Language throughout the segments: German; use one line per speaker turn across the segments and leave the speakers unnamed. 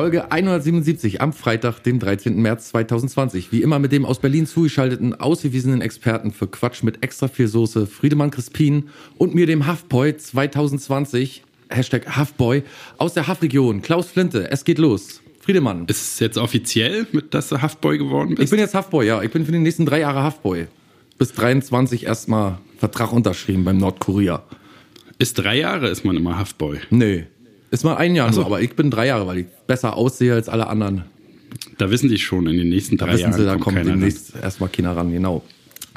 Folge 177 am Freitag, dem 13. März 2020. Wie immer mit dem aus Berlin zugeschalteten, ausgewiesenen Experten für Quatsch mit extra viel Soße, Friedemann Crispin und mir dem Huffboy 2020, Hashtag Huffboy, aus der Huffregion, Klaus Flinte. Es geht los. Friedemann.
Ist es jetzt offiziell, dass du Huffboy geworden bist?
Ich bin jetzt Huffboy, ja. Ich bin für die nächsten drei Jahre Huffboy. Bis 23 erstmal Vertrag unterschrieben beim Nordkorea.
Ist drei Jahre ist man immer Huffboy.
Nee. Ist mal ein Jahr so. nur, aber ich bin drei Jahre, weil ich besser aussehe als alle anderen.
Da wissen die schon, in den nächsten drei da wissen
Jahren. Sie, da kommt, kommt demnächst erstmal keiner ran, genau.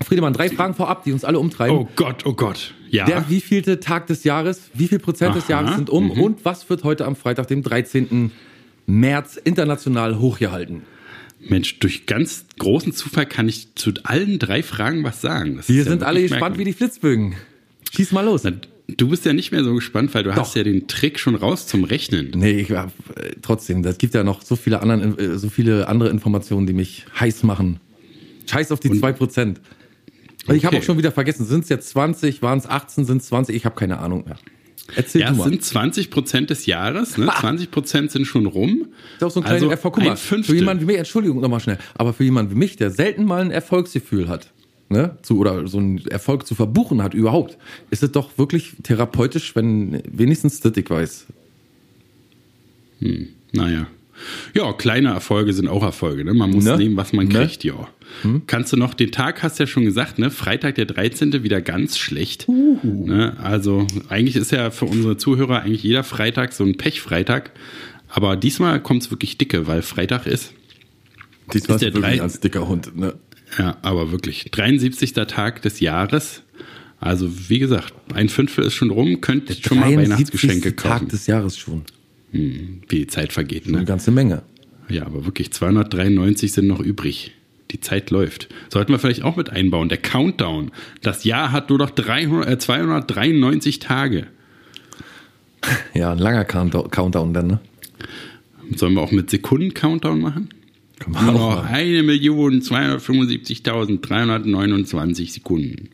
Friedemann, drei Fragen vorab, die uns alle umtreiben.
Oh Gott, oh Gott. Ja.
Der wievielte Tag des Jahres, wie viel Prozent Aha, des Jahres sind um mhm. und was wird heute am Freitag, dem 13. März, international hochgehalten?
Mensch, durch ganz großen Zufall kann ich zu allen drei Fragen was sagen.
Das Wir sind ja alle gespannt merkwürdig. wie die Flitzbögen. Schieß mal los. Na,
Du bist ja nicht mehr so gespannt, weil du Doch. hast ja den Trick schon raus zum Rechnen.
Nee, ich, äh, trotzdem, das gibt ja noch so viele, anderen, äh, so viele andere Informationen, die mich heiß machen. Scheiß auf die Und, 2%. Okay. Ich habe auch schon wieder vergessen, sind es jetzt 20, waren es 18, sind es 20, ich habe keine Ahnung mehr.
Erzähl ja, du mal. es sind 20 Prozent des Jahres, ne? 20 Prozent sind schon rum.
Das ist auch so ein kleiner also Erfolg. Guck mal, für jemanden wie mich, Entschuldigung nochmal schnell, aber für jemanden wie mich, der selten mal ein Erfolgsgefühl hat, ne, zu, oder so einen Erfolg zu verbuchen hat überhaupt, ist es doch wirklich therapeutisch, wenn wenigstens das ich weiß.
Hm, naja. Ja, kleine Erfolge sind auch Erfolge. Ne? Man muss ne? nehmen, was man ne? kriegt, ja. Hm? Kannst du noch, den Tag hast du ja schon gesagt, ne? Freitag der 13. wieder ganz schlecht. Uh. Ne? Also eigentlich ist ja für unsere Zuhörer eigentlich jeder Freitag so ein Pechfreitag. Aber diesmal kommt es wirklich dicke, weil Freitag ist.
Diesmal ist der wirklich als dicker Hund, ne?
Ja, aber wirklich. 73. Tag des Jahres. Also, wie gesagt, ein Fünftel ist schon rum, könnt schon mal Weihnachtsgeschenke kaufen.
Tag des Jahres schon.
Hm, wie die Zeit vergeht, ne?
Eine ganze Menge.
Ja, aber wirklich, 293 sind noch übrig. Die Zeit läuft. Sollten wir vielleicht auch mit einbauen. Der Countdown. Das Jahr hat nur noch 300, äh, 293 Tage.
Ja, ein langer Countdown dann, ne?
Sollen wir auch mit Sekunden-Countdown machen? Nur noch 1.275.329 Sekunden.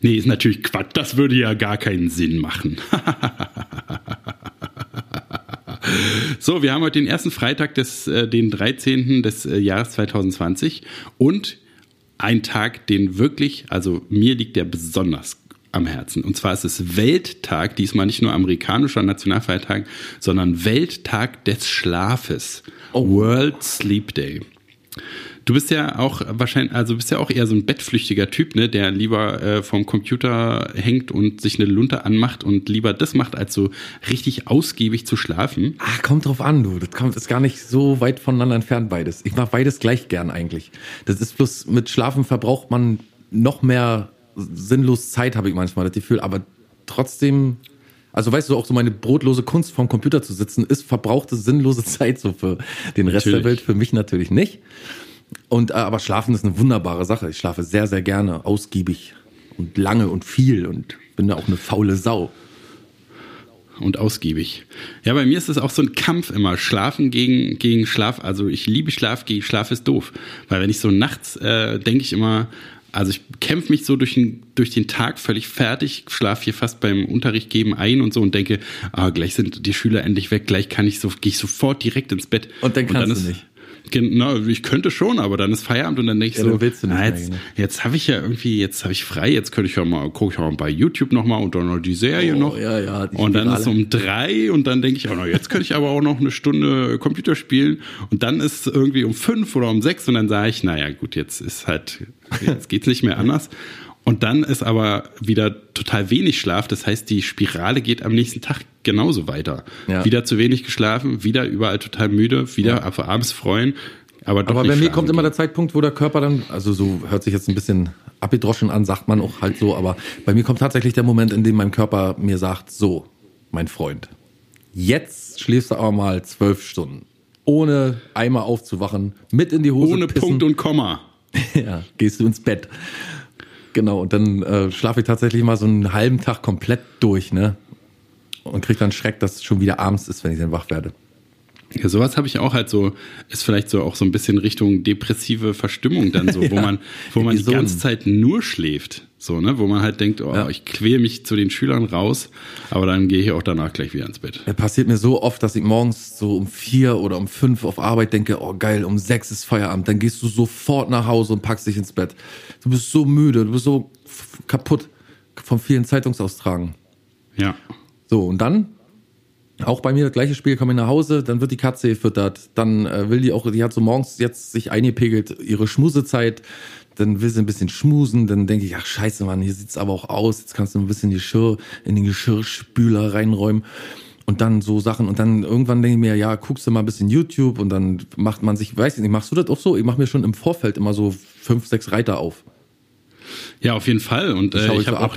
Nee, ist natürlich Quatsch. Das würde ja gar keinen Sinn machen. so, wir haben heute den ersten Freitag des, äh, den 13. des äh, Jahres 2020 und ein Tag, den wirklich, also mir liegt der besonders am Herzen. Und zwar ist es Welttag, diesmal nicht nur amerikanischer Nationalfeiertag, sondern Welttag des Schlafes. Oh. World Sleep Day. Du bist ja auch wahrscheinlich, also bist ja auch eher so ein bettflüchtiger Typ, ne, der lieber äh, vorm Computer hängt und sich eine Lunte anmacht und lieber das macht, als so richtig ausgiebig zu schlafen.
Ach, kommt drauf an, du. Das kommt, ist gar nicht so weit voneinander entfernt, beides. Ich mach beides gleich gern eigentlich. Das ist bloß, mit Schlafen verbraucht man noch mehr sinnlos Zeit, habe ich manchmal das Gefühl, aber trotzdem also weißt du, auch so meine brotlose Kunst vom Computer zu sitzen, ist verbrauchte sinnlose Zeit so für den Rest natürlich. der Welt, für mich natürlich nicht. Und äh, aber schlafen ist eine wunderbare Sache. Ich schlafe sehr, sehr gerne, ausgiebig und lange und viel und bin da auch eine faule Sau.
Und ausgiebig. Ja, bei mir ist es auch so ein Kampf immer. Schlafen gegen, gegen Schlaf. Also ich liebe Schlaf, gegen Schlaf ist doof. Weil wenn ich so nachts äh, denke ich immer, also ich kämpfe mich so durch den, durch den Tag völlig fertig, schlafe hier fast beim Unterricht geben ein und so und denke, ah, gleich sind die Schüler endlich weg, gleich kann ich so, gehe ich sofort direkt ins Bett.
Und dann kannst und dann du ist, nicht.
Genau, ich könnte schon, aber dann ist Feierabend und dann denke ich ja, so, willst du nicht ah, jetzt, mehr, jetzt habe ich ja irgendwie, jetzt habe ich frei, jetzt könnte ich ja mal, gucke ich auch mal bei YouTube nochmal und dann noch die Serie oh, noch.
Ja, ja,
die und dann ist es um drei und dann denke ich auch noch, jetzt könnte ich aber auch noch eine Stunde Computer spielen und dann ist es irgendwie um fünf oder um sechs und dann sage ich, naja gut, jetzt ist halt, jetzt geht's nicht mehr anders. Und dann ist aber wieder total wenig Schlaf. Das heißt, die Spirale geht am nächsten Tag genauso weiter. Ja. Wieder zu wenig geschlafen, wieder überall total müde, wieder ja. abends freuen. Aber, doch
aber bei mir kommt immer der Zeitpunkt, wo der Körper dann, also so hört sich jetzt ein bisschen abgedroschen an, sagt man auch halt so, aber bei mir kommt tatsächlich der Moment, in dem mein Körper mir sagt, so, mein Freund, jetzt schläfst du aber mal zwölf Stunden. Ohne einmal aufzuwachen, mit in die Hose
Ohne pissen. Punkt und Komma.
ja, gehst du ins Bett. Genau, und dann äh, schlafe ich tatsächlich mal so einen halben Tag komplett durch, ne? Und krieg dann Schreck, dass es schon wieder abends ist, wenn ich dann wach werde.
Ja, sowas habe ich auch halt so, ist vielleicht so auch so ein bisschen Richtung depressive Verstimmung dann so, ja, wo man, wo man die ganze Zeit nur schläft. So, ne, wo man halt denkt, oh, ja. ich quäle mich zu den Schülern raus, aber dann gehe ich auch danach gleich wieder ins Bett.
Es passiert mir so oft, dass ich morgens so um vier oder um fünf auf Arbeit denke, oh geil, um sechs ist Feierabend. Dann gehst du sofort nach Hause und packst dich ins Bett. Du bist so müde, du bist so kaputt vom vielen Zeitungsaustragen.
Ja.
So, und dann auch bei mir das gleiche Spiel, komme ich nach Hause, dann wird die Katze gefüttert, dann äh, will die auch, die hat so morgens jetzt sich eingepegelt, ihre Schmusezeit, dann will sie ein bisschen schmusen, dann denke ich, ach scheiße, Mann, hier sieht's aber auch aus, jetzt kannst du ein bisschen Geschirr in den Geschirrspüler reinräumen und dann so Sachen und dann irgendwann denke ich mir, ja, guckst du mal ein bisschen YouTube und dann macht man sich, weiß ich nicht, machst du das auch so? Ich mache mir schon im Vorfeld immer so fünf, sechs Reiter auf.
Ja, auf jeden Fall. Und äh, ich habe auch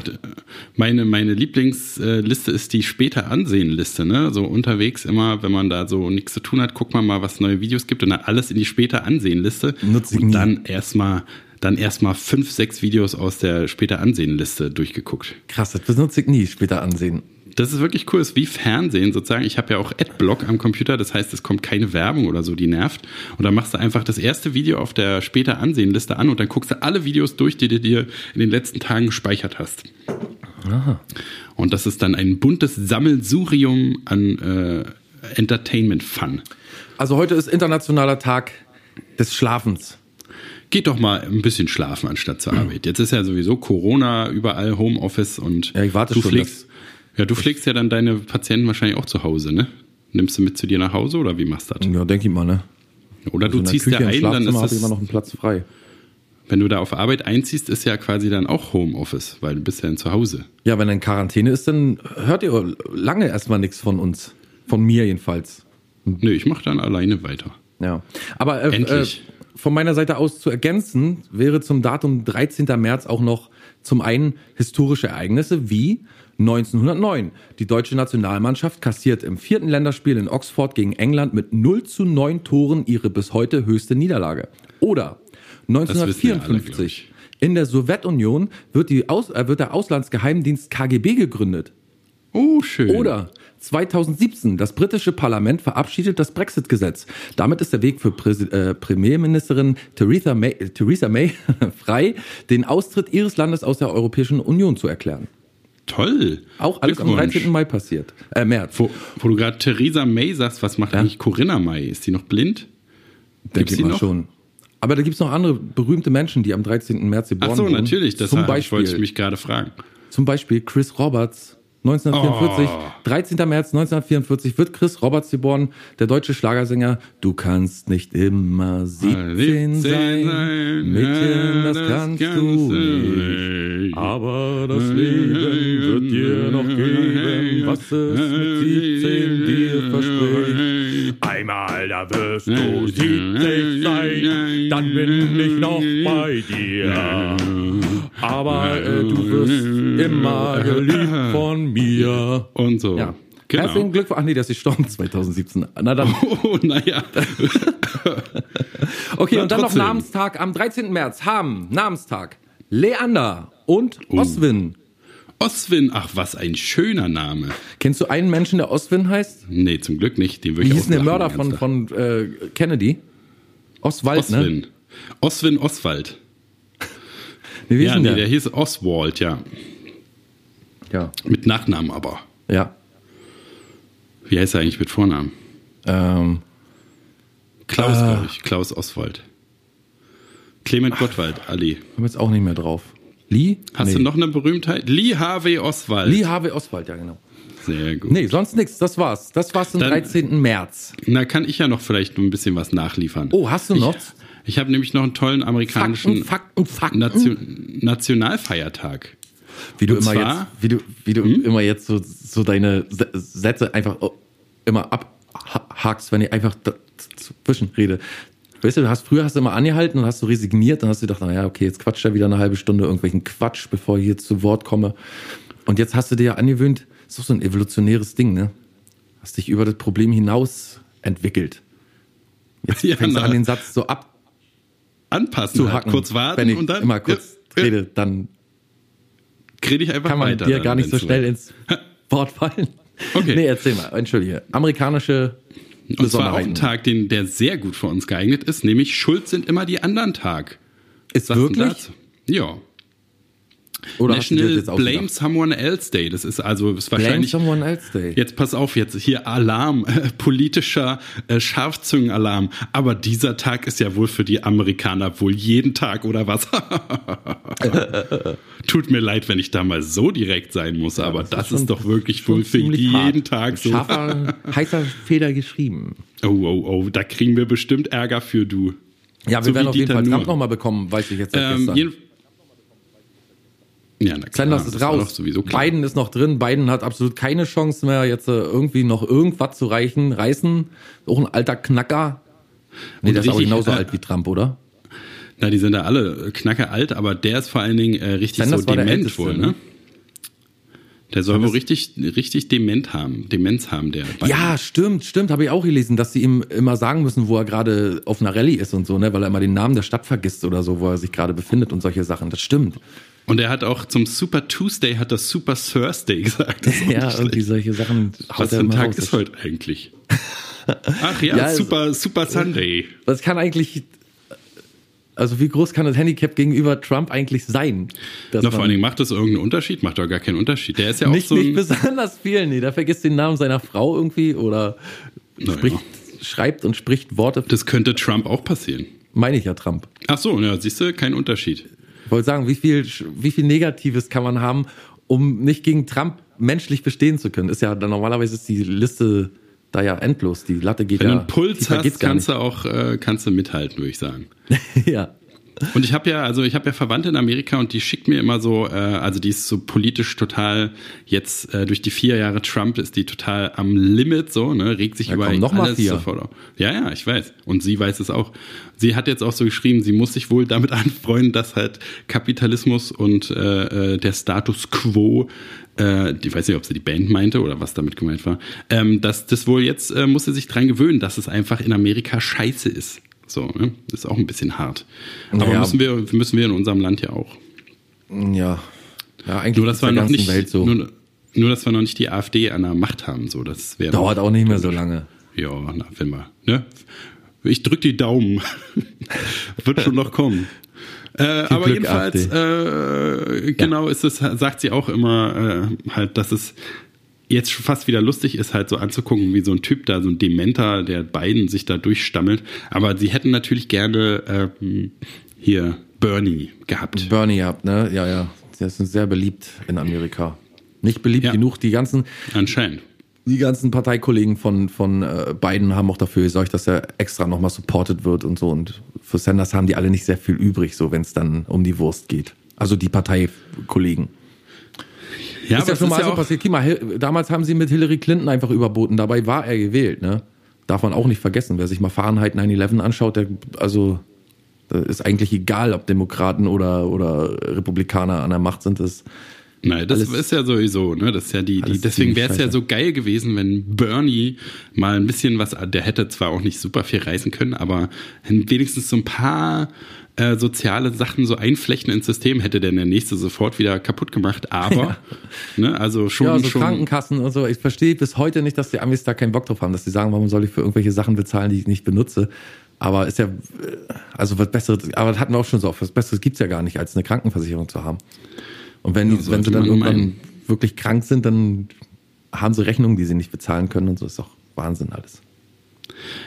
meine meine Lieblingsliste ist die später ansehen Liste. Ne, so unterwegs immer, wenn man da so nichts zu tun hat, guckt man mal, was neue Videos gibt und dann alles in die später ansehen Liste
Nutze
und dann erstmal dann erstmal fünf, sechs Videos aus der später ansehen Liste durchgeguckt.
Krass, das benutze ich nie später ansehen
das ist wirklich cool. Das ist wie Fernsehen sozusagen. Ich habe ja auch Adblock am Computer, das heißt, es kommt keine Werbung oder so, die nervt. Und dann machst du einfach das erste Video auf der später Ansehen-Liste an und dann guckst du alle Videos durch, die du dir in den letzten Tagen gespeichert hast. Aha. Und das ist dann ein buntes Sammelsurium an äh, Entertainment-Fun.
Also heute ist internationaler Tag des Schlafens
geht doch mal ein bisschen schlafen anstatt zur Arbeit. Jetzt ist ja sowieso Corona, überall Homeoffice und
ja, ich warte
du
schon,
pflegst, ja, du pflegst ja dann deine Patienten wahrscheinlich auch zu Hause, ne? Nimmst du mit zu dir nach Hause oder wie machst du das?
Ja, denke ich mal, ne?
Oder also du ziehst ja ein, dann ist das
immer noch einen Platz frei.
Wenn du da auf Arbeit einziehst, ist ja quasi dann auch Homeoffice, weil du bist ja in zu Hause.
Ja, wenn er in Quarantäne ist, dann hört ihr lange erstmal nichts von uns. Von mir jedenfalls.
Nö, ich mache dann alleine weiter.
Ja. Aber äh, äh, von meiner Seite aus zu ergänzen, wäre zum Datum 13. März auch noch zum einen historische Ereignisse wie 1909. Die deutsche Nationalmannschaft kassiert im vierten Länderspiel in Oxford gegen England mit 0 zu 9 Toren ihre bis heute höchste Niederlage. Oder 1954. In der Sowjetunion wird, äh, wird der Auslandsgeheimdienst KGB gegründet.
Oh, schön.
Oder 2017. Das britische Parlament verabschiedet das Brexit-Gesetz. Damit ist der Weg für Präs äh, Premierministerin Theresa May, Theresa May frei, den Austritt ihres Landes aus der Europäischen Union zu erklären.
Toll.
Auch alles am 13. Mai passiert. Äh, März.
Wo, wo du gerade Theresa May sagst, was macht ja? eigentlich Corinna May? Ist die noch blind?
Gibt's die noch? schon. Aber da gibt es noch andere berühmte Menschen, die am 13. März geboren
wurden. Ach so, natürlich. Das Zum Beispiel, wollte ich mich gerade fragen.
Zum Beispiel Chris Roberts, 1944, oh. 13. März 1944 wird Chris Roberts geboren, der deutsche Schlagersänger. Du kannst nicht immer 17 sein, Mädchen, das, das kannst, kannst du nicht. Aber das Leben wird dir noch geben, was es mit 17 dir verspricht. Einmal, da wirst du 70 sein, dann bin ich noch bei dir. Aber äh, du wirst immer geliebt von mir.
Und so.
Ja. Genau. Herzlichen Glückwunsch. Ach nee, der ist gestorben 2017. Na dann.
Oh, naja.
okay, Na, und dann trotzdem. noch Namenstag am 13. März haben Namenstag Leander und uh. Oswin.
Oswin, ach was ein schöner Name.
Kennst du einen Menschen, der Oswin heißt?
Nee, zum Glück nicht. Den würde
Wie hieß der Mörder von, von äh, Kennedy? Oswald,
ne? Oswin.
ne?
Oswin Oswald.
Wie
ja, nee, der? der hieß Oswald, ja.
Ja.
Mit Nachnamen aber.
Ja.
Wie heißt er eigentlich mit Vornamen?
Ähm,
Klaus, äh, glaube ich. Klaus Oswald. Clement Gottwald, Ali.
Kommen jetzt auch nicht mehr drauf. Lee?
Hast nee. du noch eine Berühmtheit? Lee Harvey Oswald.
Lee Harvey Oswald, ja genau.
Sehr gut.
Nee, sonst nichts. Das war's. Das war's am 13. März.
Na, kann ich ja noch vielleicht ein bisschen was nachliefern.
Oh, hast du noch?
Ich, ich habe nämlich noch einen tollen amerikanischen
Fakten, Fakten, Fakten.
Nation, Nationalfeiertag.
Wie du immer jetzt, wie du, wie du hm? immer jetzt so, so deine Sätze einfach immer abhakst, wenn ich einfach dazwischen rede. Weißt du, du hast früher hast du immer angehalten und hast du resigniert, dann hast du gedacht, naja, okay, jetzt quatscht er wieder eine halbe Stunde irgendwelchen Quatsch, bevor ich hier zu Wort komme. Und jetzt hast du dir ja angewöhnt, ist doch so ein evolutionäres Ding, ne? Hast dich über das Problem hinaus entwickelt. Jetzt ja, fängst du an, den Satz so ab
anpassen, zu hacken. Halt. kurz warten
wenn ich
und dann
immer kurz ja, rede, dann
rede ich einfach
kann man
weiter.
dir gar nicht so schnell ins Wort fallen. Okay. Nee, erzähl mal, entschuldige. Amerikanische
Und zwar auch ein Tag, den, der sehr gut für uns geeignet ist, nämlich Schuld sind immer die anderen Tag.
Ist Was wirklich?
Ja. Oder National Blame Someone Else Day. Das ist also ist wahrscheinlich.
Blame Someone Else Day.
Jetzt pass auf, jetzt hier Alarm, äh, politischer äh, Scharfzüngenalarm. Aber dieser Tag ist ja wohl für die Amerikaner wohl jeden Tag oder was? Tut mir leid, wenn ich da mal so direkt sein muss, ja, aber das, ist, ist, doch wirklich wohl für jeden hart. Tag so.
Scharfer, heißer Feder geschrieben.
Oh, oh, oh, da kriegen wir bestimmt Ärger für du.
Ja, wir so werden auf jeden Fall Trump nochmal bekommen, weiß ich jetzt ähm, ja, na klar, Sanders ist raus. Biden ist noch drin. Biden hat absolut keine Chance mehr, jetzt äh, irgendwie noch irgendwas zu reichen, reißen. Auch ein alter Knacker. Nee, der ist auch genauso äh, alt wie Trump, oder?
Na, die sind ja alle knacker alt, aber der ist vor allen Dingen äh, richtig Sanders so dement wohl, ne? ne? Der soll wohl richtig, richtig dement haben, Demenz haben, der.
Biden. Ja, stimmt, stimmt, habe ich auch gelesen, dass sie ihm immer sagen müssen, wo er gerade auf einer Rallye ist und so, ne, weil er immer den Namen der Stadt vergisst oder so, wo er sich gerade befindet und solche Sachen. Das stimmt.
Und er hat auch zum Super Tuesday hat das Super Thursday gesagt.
Ja, irgendwie solche Sachen.
Was für ein Tag raus. ist heute eigentlich? Ach ja, ja Super, Super Sunday.
Was kann eigentlich, also wie groß kann das Handicap gegenüber Trump eigentlich sein?
Na, vor allen Dingen macht das irgendeinen Unterschied? Macht doch gar keinen Unterschied. Der ist ja auch
nicht,
so.
Nicht besonders viel, nee. Der vergisst den Namen seiner Frau irgendwie oder spricht, ja. schreibt und spricht Worte.
Das könnte Trump auch passieren.
Meine ich ja Trump.
Ach so, ja, siehst du, kein Unterschied.
Ich wollte sagen, wie viel, wie viel Negatives kann man haben, um nicht gegen Trump menschlich bestehen zu können? Ist ja dann normalerweise ist die Liste da ja endlos. Die Latte geht
Wenn
ja.
Wenn du einen Puls hast, kannst du auch äh, kannst du mithalten, würde ich sagen.
ja.
Und ich habe ja, also ich habe ja Verwandte in Amerika und die schickt mir immer so, äh, also die ist so politisch total jetzt äh, durch die vier Jahre Trump ist die total am Limit so, ne, regt sich ja, über
noch alles mal
sofort Ja, ja, ich weiß. Und sie weiß es auch. Sie hat jetzt auch so geschrieben, sie muss sich wohl damit anfreunden, dass halt Kapitalismus und äh, äh, der Status quo äh, ich weiß nicht, ob sie die Band meinte oder was damit gemeint war, ähm, dass das wohl jetzt äh, muss sie sich dran gewöhnen, dass es einfach in Amerika scheiße ist. So, ne? Ist auch ein bisschen hart. Aber naja. müssen, wir, müssen wir in unserem Land ja auch.
Ja. Ja, eigentlich
nur, dass wir noch nicht, Welt so. Nur, nur, dass wir noch nicht die AfD an der Macht haben. So, das
Dauert auch nicht mehr so lange.
Ja, na, wenn wir, ne? Ich drück die Daumen. Wird schon noch kommen. Äh, aber Glück, jedenfalls, äh, genau ja. ist es, sagt sie auch immer äh, halt, dass es jetzt fast wieder lustig ist, halt so anzugucken, wie so ein Typ da, so ein Dementer, der beiden sich da durchstammelt. Aber sie hätten natürlich gerne ähm, hier Bernie gehabt.
Bernie gehabt, ne? Ja, ja. Der ist sehr beliebt in Amerika. Nicht beliebt ja. genug. Die ganzen.
Anscheinend.
Die ganzen Parteikollegen von, von äh, Biden haben auch dafür gesorgt, dass er extra nochmal supported wird und so. Und für Sanders haben die alle nicht sehr viel übrig, so wenn es dann um die Wurst geht. Also die Parteikollegen. Ja, ist ja schon mal so passiert. Guck mal, damals haben sie mit Hillary Clinton einfach überboten. Dabei war er gewählt, ne? Darf man auch nicht vergessen. Wer sich mal Fahrenheit 9-11 anschaut, der, also, ist eigentlich egal, ob Demokraten oder, oder Republikaner an der Macht sind. Das
Nein, das ist ja sowieso, ne? Das ist ja die, die deswegen wäre es ja so geil gewesen, wenn Bernie mal ein bisschen was, der hätte zwar auch nicht super viel reißen können, aber wenigstens so ein paar äh, soziale Sachen so einflechten ins System, hätte denn der nächste sofort wieder kaputt gemacht. Aber, ja. ne, also schon. Ja,
so
schon
Krankenkassen und so. Ich verstehe bis heute nicht, dass die Amis da keinen Bock drauf haben, dass sie sagen, warum soll ich für irgendwelche Sachen bezahlen, die ich nicht benutze. Aber ist ja, also was Besseres, aber das hatten wir auch schon so oft, was Besseres gibt's ja gar nicht, als eine Krankenversicherung zu haben. Und wenn, ja, wenn sie dann irgendwann meinen. wirklich krank sind, dann haben sie Rechnungen, die sie nicht bezahlen können und so ist doch Wahnsinn alles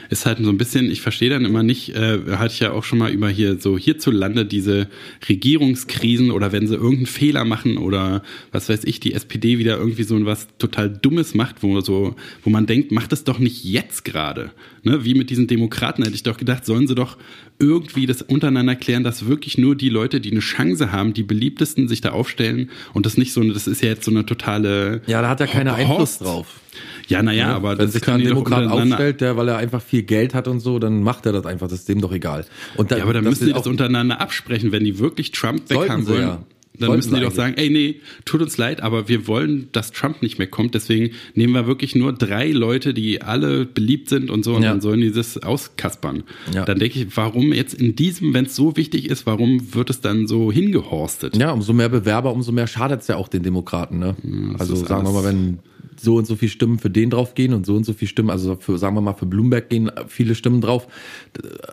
ist halt so ein bisschen, ich verstehe dann immer nicht, äh, hatte ich ja auch schon mal über hier so hierzulande diese Regierungskrisen oder wenn sie irgendeinen Fehler machen oder was weiß ich, die SPD wieder irgendwie so was total Dummes macht, wo so, wo man denkt, macht es doch nicht jetzt gerade. Ne? Wie mit diesen Demokraten hätte ich doch gedacht, sollen sie doch irgendwie das untereinander klären, dass wirklich nur die Leute, die eine Chance haben, die beliebtesten sich da aufstellen und das nicht so, das ist ja jetzt so eine totale.
Ja, da hat er keiner Einfluss drauf.
Ja, naja, ja, aber
wenn sich da ein Demokrat aufstellt, der, weil er einfach viel Geld hat und so, dann macht er das einfach. Das ist dem doch egal.
Und da, ja, aber dann müssen die das untereinander absprechen, wenn die wirklich Trump weghaben wollen. Ja. Dann müssen die doch sagen, ey, nee, tut uns leid, aber wir wollen, dass Trump nicht mehr kommt. Deswegen nehmen wir wirklich nur drei Leute, die alle beliebt sind und so, und ja. dann sollen die das auskaspern. Ja. Dann denke ich, warum jetzt in diesem, wenn es so wichtig ist, warum wird es dann so hingehorstet?
Ja, umso mehr Bewerber, umso mehr schadet es ja auch den Demokraten. Ne? Ja, also sagen wir mal, wenn so und so viele Stimmen für den drauf gehen und so und so viele Stimmen, also für, sagen wir mal, für Bloomberg gehen viele Stimmen drauf,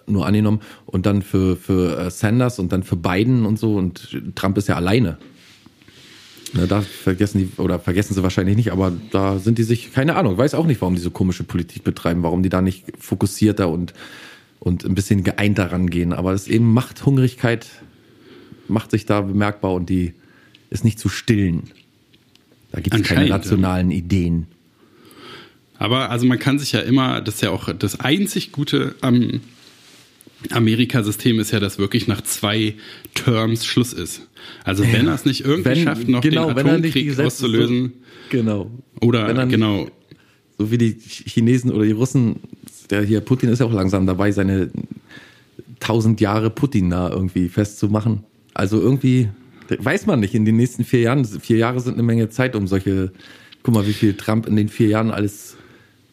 nur angenommen, und dann für, für äh, Sanders und dann für Biden und so und Trump ist ja alleine. Ne, da vergessen die, oder vergessen sie wahrscheinlich nicht, aber da sind die sich, keine Ahnung, weiß auch nicht, warum die so komische Politik betreiben, warum die da nicht fokussierter und, und ein bisschen geeinter rangehen. Aber ist eben Machthungrigkeit macht sich da bemerkbar und die ist nicht zu stillen. Da gibt es keine rationalen Ideen.
Aber also man kann sich ja immer, das ist ja auch das einzig Gute am Amerika-System ist ja, dass wirklich nach zwei Terms Schluss ist. Also wenn ja, er es nicht irgendwie wenn, schafft, noch genau, den Atomkrieg auszulösen.
So, genau.
Oder genau.
So wie die Chinesen oder die Russen, der hier Putin ist ja auch langsam dabei, seine tausend Jahre Putin da irgendwie festzumachen. Also irgendwie weiß man nicht in den nächsten vier Jahren. Vier Jahre sind eine Menge Zeit, um solche. Guck mal, wie viel Trump in den vier Jahren alles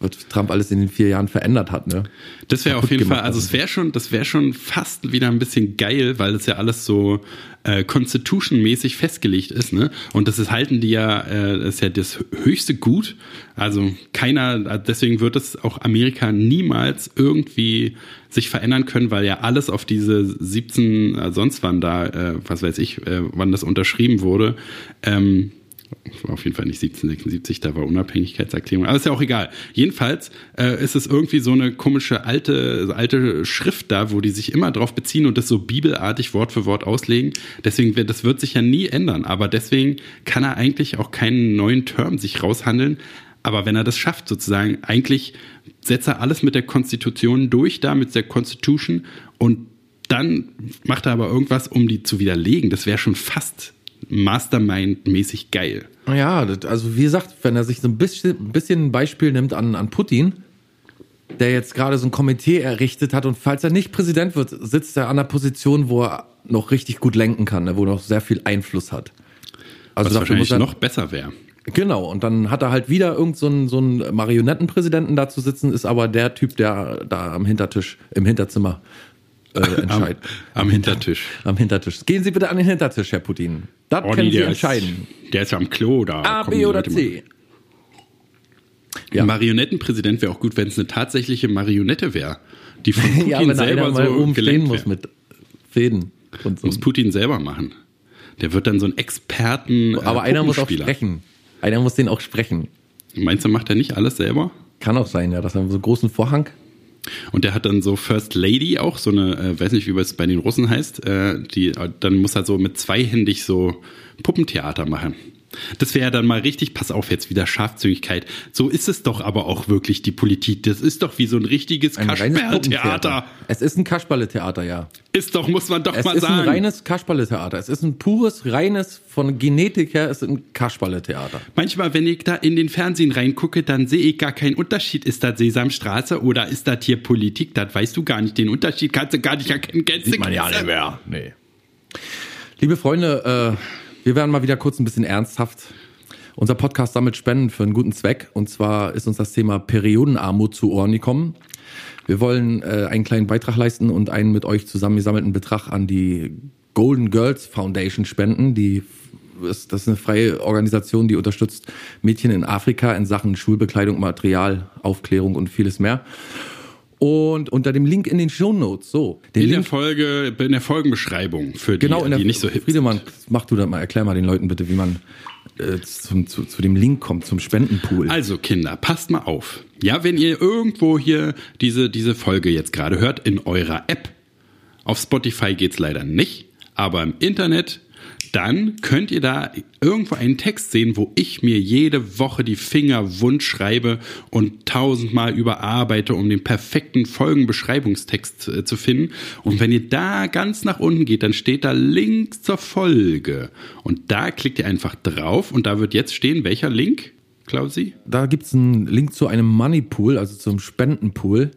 Trump alles in den vier Jahren verändert hat. Ne?
Das wäre auf jeden Fall, also es wäre schon, das wäre schon fast wieder ein bisschen geil, weil es ja alles so äh, Constitution-mäßig festgelegt ist, ne? Und das ist halten die ja, äh, das ist ja das höchste Gut. Also keiner, deswegen wird es auch Amerika niemals irgendwie sich verändern können, weil ja alles auf diese 17, äh, sonst wann da, äh, was weiß ich, äh, wann das unterschrieben wurde, ähm, auf jeden Fall nicht 1776, da war Unabhängigkeitserklärung, aber ist ja auch egal. Jedenfalls äh, ist es irgendwie so eine komische alte, alte Schrift da, wo die sich immer drauf beziehen und das so bibelartig Wort für Wort auslegen. Deswegen das wird sich ja nie ändern, aber deswegen kann er eigentlich auch keinen neuen Term sich raushandeln. Aber wenn er das schafft, sozusagen, eigentlich setzt er alles mit der Konstitution durch, da mit der Constitution und dann macht er aber irgendwas, um die zu widerlegen. Das wäre schon fast Mastermind-mäßig geil.
Ja, also wie gesagt, wenn er sich so ein bisschen, ein bisschen Beispiel nimmt an, an Putin, der jetzt gerade so ein Komitee errichtet hat und falls er nicht Präsident wird, sitzt er an einer Position, wo er noch richtig gut lenken kann, ne, wo er noch sehr viel Einfluss hat.
Also Was wahrscheinlich er, noch besser wäre.
Genau, und dann hat er halt wieder irgend so einen, so einen Marionettenpräsidenten da zu sitzen, ist aber der Typ, der da am Hintertisch, im Hinterzimmer äh, entscheiden.
Am, am, Hintertisch.
Am Hintertisch. Gehen Sie bitte an den Hintertisch, Herr Putin. Das oh, können Sie entscheiden.
Ist, der ist ja am Klo da.
A, B oder C.
Ja. Marionettenpräsident wäre auch gut, wenn es eine tatsächliche Marionette wäre, die von Putin ja, wenn selber so umstehen muss
mit Fäden.
Und so. Muss Putin selber machen. Der wird dann so ein Experten.
Aber äh, einer muss auch sprechen. Einer muss den auch sprechen.
Meinst du, macht er nicht alles selber?
Kann auch sein, ja, dass er so einen großen Vorhang
und der hat dann so First Lady auch, so eine, äh, weiß nicht, wie es bei den Russen heißt, äh, die, äh, dann muss er so mit zweihändig so Puppentheater machen. Das wäre dann mal richtig, pass auf jetzt wieder Scharfzügigkeit. So ist es doch aber auch wirklich die Politik. Das ist doch wie so ein richtiges ein Kasperletheater.
Es ist ein Kasperletheater, ja.
Ist doch, muss man doch
es
mal sagen.
Es ist ein reines Kasperletheater. Es ist ein pures, reines, von Genetik her, ist ein Kasperletheater.
Manchmal, wenn ich da in den Fernsehen reingucke, dann sehe ich gar keinen Unterschied. Ist das Sesamstraße oder ist das hier Politik? Das weißt du gar nicht. Den Unterschied kannst du gar nicht erkennen.
Sieht man ja nicht mehr. Nee. Liebe Freunde, äh, wir werden mal wieder kurz ein bisschen ernsthaft. Unser Podcast sammelt Spenden für einen guten Zweck. Und zwar ist uns das Thema Periodenarmut zu Ohren gekommen. Wir wollen äh, einen kleinen Beitrag leisten und einen mit euch zusammengesammelten Betrag an die Golden Girls Foundation spenden. Die ist, das ist eine freie Organisation, die unterstützt Mädchen in Afrika in Sachen Schulbekleidung, Material, Aufklärung und vieles mehr. Und unter dem Link in den Show Notes, so.
in
Link,
der Folge, in der Folgenbeschreibung für
die, genau,
in
der,
die nicht so
hip Friedemann, mach du das mal, erklär mal den Leuten bitte, wie man äh, zum, zu, zu dem Link kommt, zum Spendenpool.
Also Kinder, passt mal auf. Ja, wenn ihr irgendwo hier diese, diese Folge jetzt gerade hört, in eurer App, auf Spotify geht's leider nicht, aber im Internet dann könnt ihr da irgendwo einen Text sehen, wo ich mir jede Woche die Finger wund schreibe und tausendmal überarbeite, um den perfekten Folgenbeschreibungstext äh, zu finden. Und wenn ihr da ganz nach unten geht, dann steht da Link zur Folge. Und da klickt ihr einfach drauf und da wird jetzt stehen, welcher Link, Klausi?
Da gibt es einen Link zu einem Moneypool, also zum Spendenpool.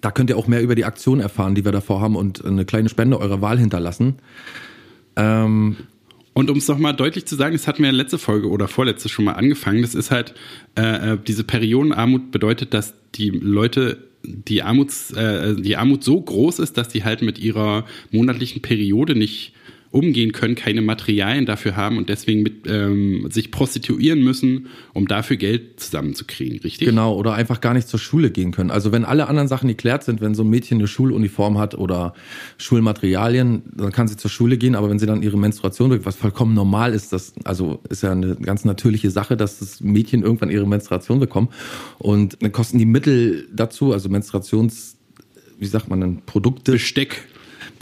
Da könnt ihr auch mehr über die Aktion erfahren, die wir davor haben und eine kleine Spende eurer Wahl hinterlassen.
Ähm, und um es nochmal deutlich zu sagen, es hatten wir in letzte Folge oder vorletzte schon mal angefangen, das ist halt, äh, äh, diese Periodenarmut bedeutet, dass die Leute die, Armuts, äh, die Armut so groß ist, dass die halt mit ihrer monatlichen Periode nicht umgehen können, keine Materialien dafür haben und deswegen mit, ähm, sich prostituieren müssen, um dafür Geld zusammenzukriegen, richtig?
Genau, oder einfach gar nicht zur Schule gehen können. Also wenn alle anderen Sachen geklärt sind, wenn so ein Mädchen eine Schuluniform hat oder Schulmaterialien, dann kann sie zur Schule gehen, aber wenn sie dann ihre Menstruation durch, was vollkommen normal ist, das also ist ja eine ganz natürliche Sache, dass das Mädchen irgendwann ihre Menstruation bekommt und dann kosten die Mittel dazu, also Menstruations wie sagt man denn, Produkte.
Besteck.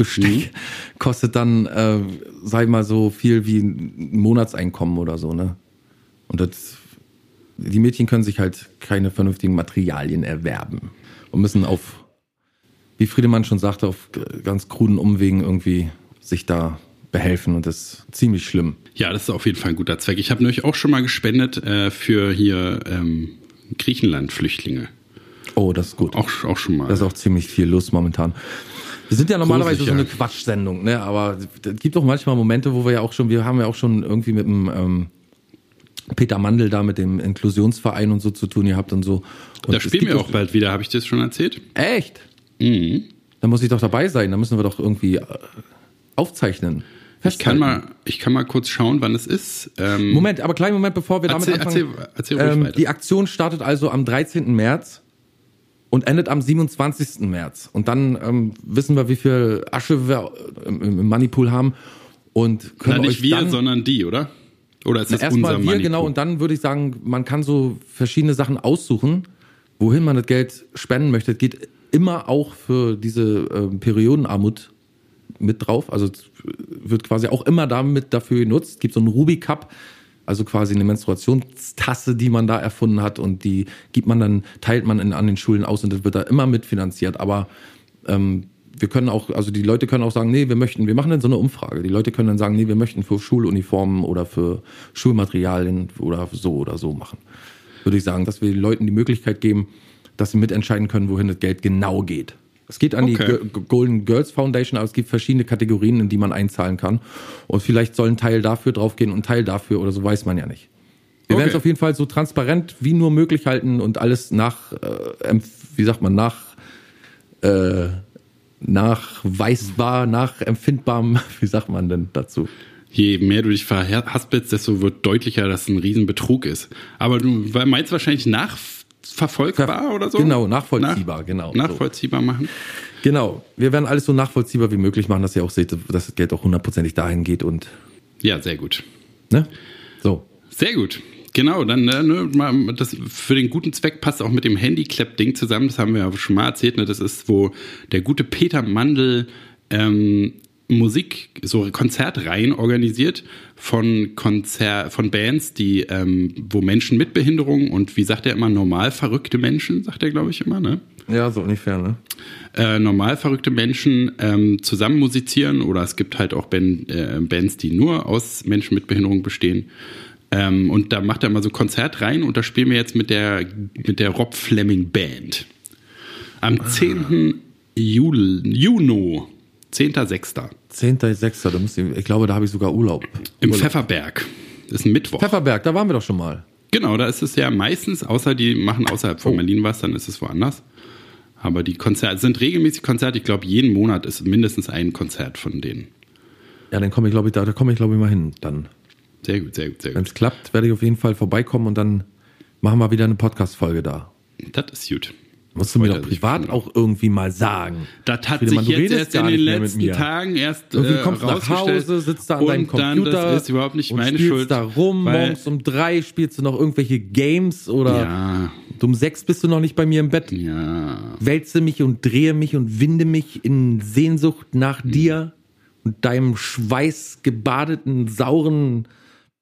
Besteck mhm. kostet dann, äh, sag ich mal, so viel wie ein Monatseinkommen oder so, ne? Und das, die Mädchen können sich halt keine vernünftigen Materialien erwerben und müssen auf, wie Friedemann schon sagte, auf ganz kruden Umwegen irgendwie sich da behelfen und das ist ziemlich schlimm.
Ja, das ist auf jeden Fall ein guter Zweck. Ich habe nämlich auch schon mal gespendet äh, für hier ähm, Griechenland-Flüchtlinge.
Oh, das ist gut.
Auch, auch schon mal.
Das ist auch ziemlich viel los momentan. Wir sind ja normalerweise Gruselig, so eine Quatschsendung, ne? Aber es gibt auch manchmal Momente, wo wir ja auch schon, wir haben ja auch schon irgendwie mit dem ähm, Peter Mandel da mit dem Inklusionsverein und so zu tun gehabt und so. Und
da spielen wir auch bald wieder, habe ich das schon erzählt?
Echt? Mhm. Da muss ich doch dabei sein, da müssen wir doch irgendwie äh, aufzeichnen.
Ich kann, mal, ich kann mal kurz schauen, wann es ist.
Ähm Moment, aber kleinen Moment, bevor wir damit erzähl, anfangen. Erzähl, erzähl ähm, weiter. Die Aktion startet also am 13. März und endet am 27. März. Und dann ähm, wissen wir, wie viel Asche wir äh, im, Moneypool haben und können
Na, nicht
euch
wir,
dann,
sondern die, oder? Oder ist das
erstmal wir Moneypool? genau und dann würde ich sagen, man kann so verschiedene Sachen aussuchen, wohin man das Geld spenden möchte. Es geht immer auch für diese äh, Periodenarmut mit drauf. Also wird quasi auch immer damit dafür genutzt. Es gibt so einen Ruby Cup, also quasi eine Menstruationstasse, die man da erfunden hat und die gibt man dann, teilt man in, an den Schulen aus und das wird da immer mitfinanziert. Aber ähm, wir können auch, also die Leute können auch sagen, nee, wir möchten, wir machen dann so eine Umfrage. Die Leute können dann sagen, nee, wir möchten für Schuluniformen oder für Schulmaterialien oder so oder so machen. Würde ich sagen, dass wir den Leuten die Möglichkeit geben, dass sie mitentscheiden können, wohin das Geld genau geht. Es geht an okay. die Golden Girls Foundation, aber es gibt verschiedene Kategorien, in die man einzahlen kann. Und vielleicht soll ein Teil dafür draufgehen und ein Teil dafür oder so weiß man ja nicht. Wir okay. werden es auf jeden Fall so transparent wie nur möglich halten und alles nach, äh, wie sagt man, nach, äh, nachweisbar, nachempfindbar, wie sagt man denn dazu?
je mehr du dich verhaspelst, desto wird deutlicher, dass es ein Riesenbetrug ist. Aber du meinst wahrscheinlich nach verfolgbar oder so?
Genau, nachvollziehbar, Nach, genau.
Nachvollziehbar so. machen.
Genau. Wir werden alles so nachvollziehbar wie möglich machen, dass ihr auch seht, dass das Geld auch hundertprozentig dahin geht und.
Ja, sehr gut.
Ne? So.
Sehr gut. Genau, dann äh, ne, das für den guten Zweck passt auch mit dem Handyclap-Ding zusammen. Das haben wir ja schon mal erzählt. Ne? Das ist, wo der gute Peter Mandel ähm, Musik, so Konzertreihen organisiert von Konzer von Bands, die, ähm, wo Menschen mit Behinderung und wie sagt er immer, normal verrückte Menschen, sagt er, glaube ich, immer, ne?
Ja, so ungefähr, ne?
Äh, normal verrückte Menschen ähm, zusammen musizieren oder es gibt halt auch ben, äh, Bands, die nur aus Menschen mit Behinderung bestehen. Ähm, und da macht er mal so Konzertreihen und da spielen wir jetzt mit der, mit der Rob Fleming Band. Am 10. Juli, Juno 10.6.
10.6. Da muss ich, ich glaube, da habe ich sogar Urlaub.
Im
Urlaub.
Pfefferberg. Das ist ein Mittwoch.
Pfefferberg, da waren wir doch schon mal.
Genau, da ist es ja meistens, außer die machen außerhalb von oh. Berlin was, dann ist es woanders. Aber die Konzerte sind regelmäßig Konzerte. Ich glaube, jeden Monat ist mindestens ein Konzert von denen.
Ja, dann komme ich, glaube ich, da, da komme ich, glaube ich, mal hin dann.
Sehr gut, sehr gut, sehr gut.
Wenn es klappt, werde ich auf jeden Fall vorbeikommen und dann machen wir wieder eine Podcast-Folge da.
Das ist gut.
Musst du mir doch privat auch irgendwie mal sagen.
Das hat sich jetzt erst in den letzten Tagen erst
Irgendwie äh, kommst nach Hause, sitzt da an deinem Computer.
Das ist überhaupt nicht meine
spielst
Schuld.
da rum, morgens um drei spielst du noch irgendwelche Games oder
ja.
um sechs bist du noch nicht bei mir im Bett.
Ja.
Wälze mich und drehe mich und winde mich in Sehnsucht nach hm. dir und deinem schweißgebadeten, sauren,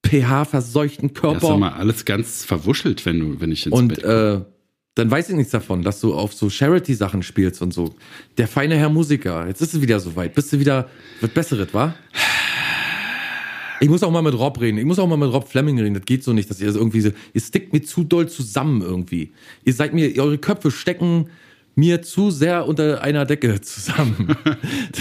pH-verseuchten Körper. Das ist
mal alles ganz verwuschelt, wenn du, wenn ich ins
und,
Bett
komme. Äh, dann weiß ich nichts davon, dass du auf so Charity-Sachen spielst und so. Der feine Herr Musiker, jetzt ist es wieder soweit. Bist du wieder, wird besseres, wa? Ich muss auch mal mit Rob reden. Ich muss auch mal mit Rob Fleming reden. Das geht so nicht, dass ihr das irgendwie so, ihr stickt mir zu doll zusammen irgendwie. Ihr seid mir, eure Köpfe stecken mir zu sehr unter einer Decke zusammen.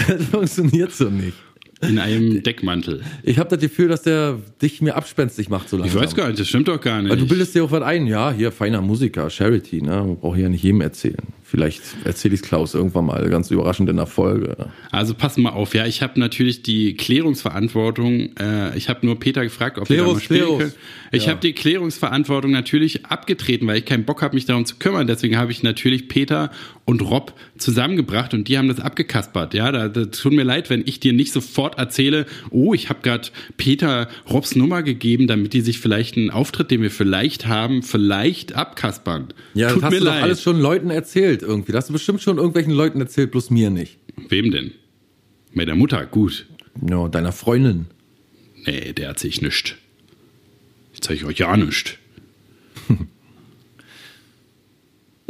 das funktioniert so nicht.
In einem Deckmantel.
Ich habe das Gefühl, dass der dich mir abspenstig macht so langsam.
Ich weiß gar nicht, das stimmt doch gar nicht.
Weil du bildest dir auch was ein. Ja, hier feiner Musiker, Charity, ne? Man braucht ja nicht jedem erzählen. Vielleicht erzähle ich es Klaus irgendwann mal ganz überraschend in der Folge.
Also pass mal auf, ja, ich habe natürlich die Klärungsverantwortung. Äh, ich habe nur Peter gefragt, ob
Klerus,
wir da mal spielen
Klerus.
können. Ich
Ja.
habe die Klärungsverantwortung natürlich abgetreten, weil ich keinen Bock habe, mich darum zu kümmern. Deswegen habe ich natürlich Peter und Rob zusammengebracht und die haben das abgekaspert. Ja, da, da tut mir leid, wenn ich dir nicht sofort erzähle, oh, ich habe gerade Peter Robs Nummer gegeben, damit die sich vielleicht einen Auftritt, den wir vielleicht haben, vielleicht abkaspern.
Ja,
tut
das hast
mir
du doch
leid.
alles schon Leuten erzählt irgendwie. Das hast du bestimmt schon irgendwelchen Leuten erzählt, bloß mir nicht.
Wem denn? Mit der Mutter, gut.
Ja, deiner Freundin.
Nee, der erzähl ich nicht. Ich zeige euch ja nicht.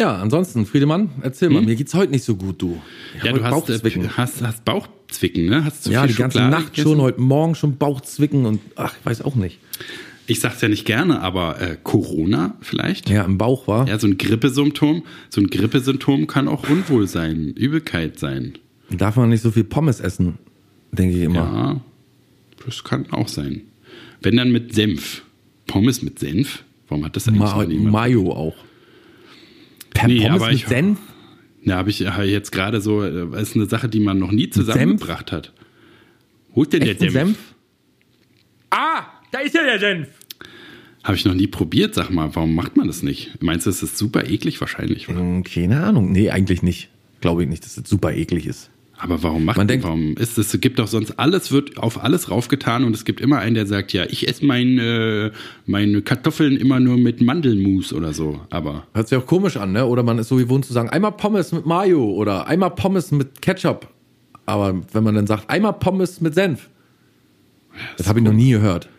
Ja, ansonsten, Friedemann, erzähl mal. Mir geht's heute nicht so gut, du. Ich
Hm? Ja, du hast,
Bauchzwicken.
äh, hast, hast Bauchzwicken, ne? Hast zu
ja,
viel
die ganze
Schokolade
Nacht
gegessen?
schon, heute Morgen schon Bauchzwicken und ach, ich weiß auch nicht.
Ich sag's ja nicht gerne, aber äh, Corona vielleicht?
Ja, im Bauch war.
Ja, so ein Grippesymptom. So ein Grippesymptom kann auch Unwohlsein, Übelkeit sein.
Darf man nicht so viel Pommes essen, denke ich immer.
Ja, das kann auch sein. Wenn dann mit Senf. Pommes mit Senf? Warum hat das eigentlich
Ma
niemand?
Mayo auch. Per
Nee,
Pommes
aber
mit
ich-
Senf?
Ja, habe ich ja jetzt gerade so, äh, ist eine Sache, die man noch nie zusammengebracht hat. Wo ist denn der
Echten
Senf?
Senf?
Ah, da ist ja der Senf.
Habe ich noch nie probiert, sag mal. Warum macht man das nicht? Meinst du, es ist super eklig wahrscheinlich? Oder?
Hm, Keine Ahnung. Nee, eigentlich nicht. Glaube ich nicht, dass das super eklig ist.
Aber warum macht
Man denkt-
warum ist es? Es gibt doch sonst alles wird auf alles raufgetan und es gibt immer einen, der sagt, ja, ich esse meine, meine Kartoffeln immer nur mit Mandelmus oder so. Aber
Hört sich auch komisch an, ne? Oder man ist so gewohnt zu sagen, einmal Pommes mit Mayo oder einmal Pommes mit Ketchup. Aber wenn man dann sagt, einmal Pommes mit Senf, das habe ich noch nie gehört.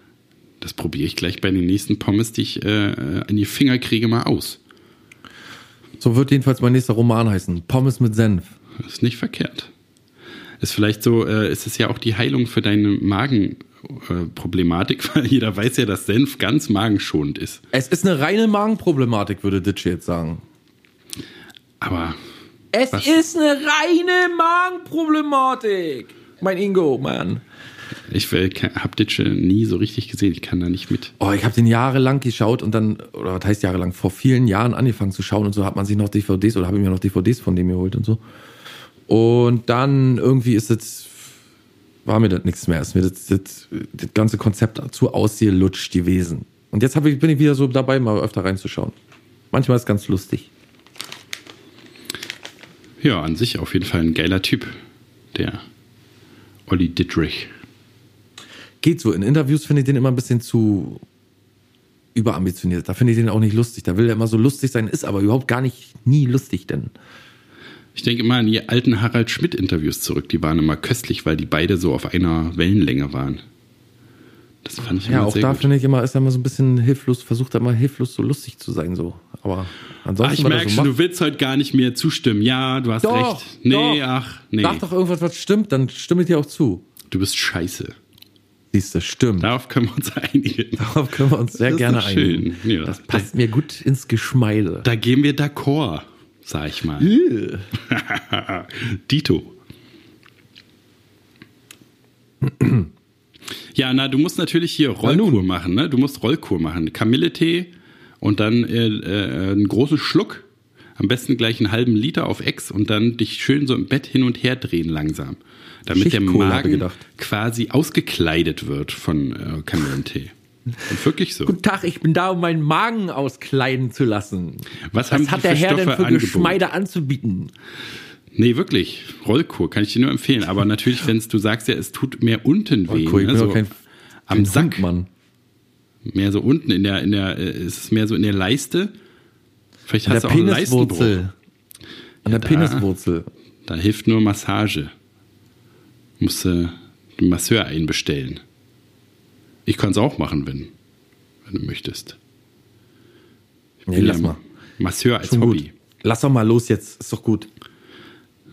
Das probiere ich gleich bei den nächsten Pommes, die ich äh, in die Finger kriege, mal aus.
So wird jedenfalls mein nächster Roman heißen. Pommes mit Senf.
Das ist nicht verkehrt. Ist vielleicht so, äh, ist es ja auch die Heilung für deine Magenproblematik, weil jeder weiß ja, dass Senf ganz magenschonend ist.
Es ist eine reine Magenproblematik, würde Ditch jetzt sagen.
Aber
Es
Was?
ist eine reine Magenproblematik. Mein Ingo, Mann.
Ich habe Ditsche nie so richtig gesehen. Ich kann da nicht mit.
Oh, ich habe den jahrelang geschaut und dann, oder was heißt jahrelang, vor vielen Jahren angefangen zu schauen und so hat man sich noch DVDs oder habe ich mir noch DVDs von dem geholt und so. Und dann irgendwie ist es, war mir das nichts mehr. Ist mir das, das, das ganze Konzept zu ausgelutscht gewesen. Und jetzt ich, bin ich wieder so dabei, mal öfter reinzuschauen. Manchmal ist es ganz lustig.
Ja, an sich auf jeden Fall ein geiler Typ, der Olli Dittrich.
Geht so. In Interviews finde ich den immer ein bisschen zu überambitioniert. Da finde ich den auch nicht lustig. Da will er immer so lustig sein, ist aber überhaupt gar nicht nie lustig, denn.
Ich denke immer an die alten Harald Schmidt-Interviews zurück. Die waren immer köstlich, weil die beide so auf einer Wellenlänge waren. Das fand ich
Ja,
immer
auch
sehr
da
gut.
finde ich immer, ist er immer so ein bisschen hilflos, versucht er mal hilflos so lustig zu sein, so. Aber
Ah,
ansonsten,
ich
was er
merke
so
schon,
macht-
du willst heute gar nicht mehr zustimmen. Ja, du hast
Doch,
recht. Nee,
doch.
ach, nee.
Sag doch irgendwas, was stimmt, dann stimme ich dir auch zu.
Du bist scheiße.
Siehst du, stimmt.
Darauf können wir uns einigen.
Darauf können wir uns sehr
Das
gerne
doch schön.
einigen.
Ja.
Das passt mir gut ins Geschmeide.
Da gehen wir d'accord, sag ich mal. Dito. Ja, na, du musst natürlich hier Rollkur machen, ne? Du musst Rollkur machen. Kamilletee und dann äh, äh, einen großen Schluck. Am besten gleich einen halben Liter auf Ex und dann dich schön so im Bett hin und her drehen langsam. Damit der Magen quasi ausgekleidet wird von äh, Kamillentee. Und wirklich so.
Guten Tag, ich bin da, um meinen Magen auskleiden zu lassen.
Was
Was hat der Herr denn
Stoffe
für
angeboten?
Geschmeide anzubieten?
Nee, wirklich. Rollkur kann ich dir nur empfehlen. Aber natürlich, wenn du sagst ja, es tut mehr unten weh.
Cool, ich
ne? so
kein,
am
kein
Sack.
Hund, Mann.
Mehr so unten in der, in der, äh, ist es mehr so in der Leiste? Vielleicht
An
hast
der
du auch.
Peniswurzel. An der
da-
Peniswurzel.
Da hilft nur Massage. Musst du den Masseur einbestellen. Ich kann es auch machen, wenn, wenn du möchtest.
Nee,
Bin
lass
ja
mal.
Masseur als
Schon
Hobby.
gut. Lass doch mal los jetzt, ist doch gut.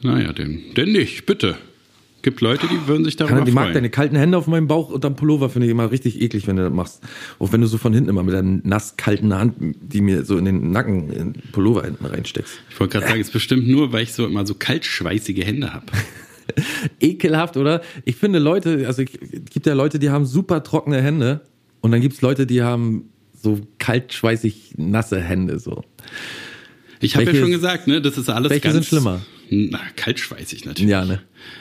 Naja, denn, denn nicht, bitte. Gibt Leute, die würden sich darüber
Hanna, die mag
freuen.
deine kalten Hände auf meinem Bauch und am Pullover finde ich immer richtig eklig, wenn du das machst. Auch wenn du so von hinten immer mit deiner nass kalten Hand, die mir so in den Nacken, in den Pullover hinten reinsteckst.
Ich wollte gerade sagen, es ist bestimmt nur, weil ich so immer so kaltschweißige Hände habe.
Ekelhaft, oder? Ich finde Leute, also es gibt ja Leute, die haben super trockene Hände und dann gibt es Leute, die haben so kaltschweißig nasse Hände so.
Ich habe ja schon gesagt, ne, das ist alles
welche
ganz
sind schlimmer?
Na, kaltschweißig natürlich.
Ja, ne?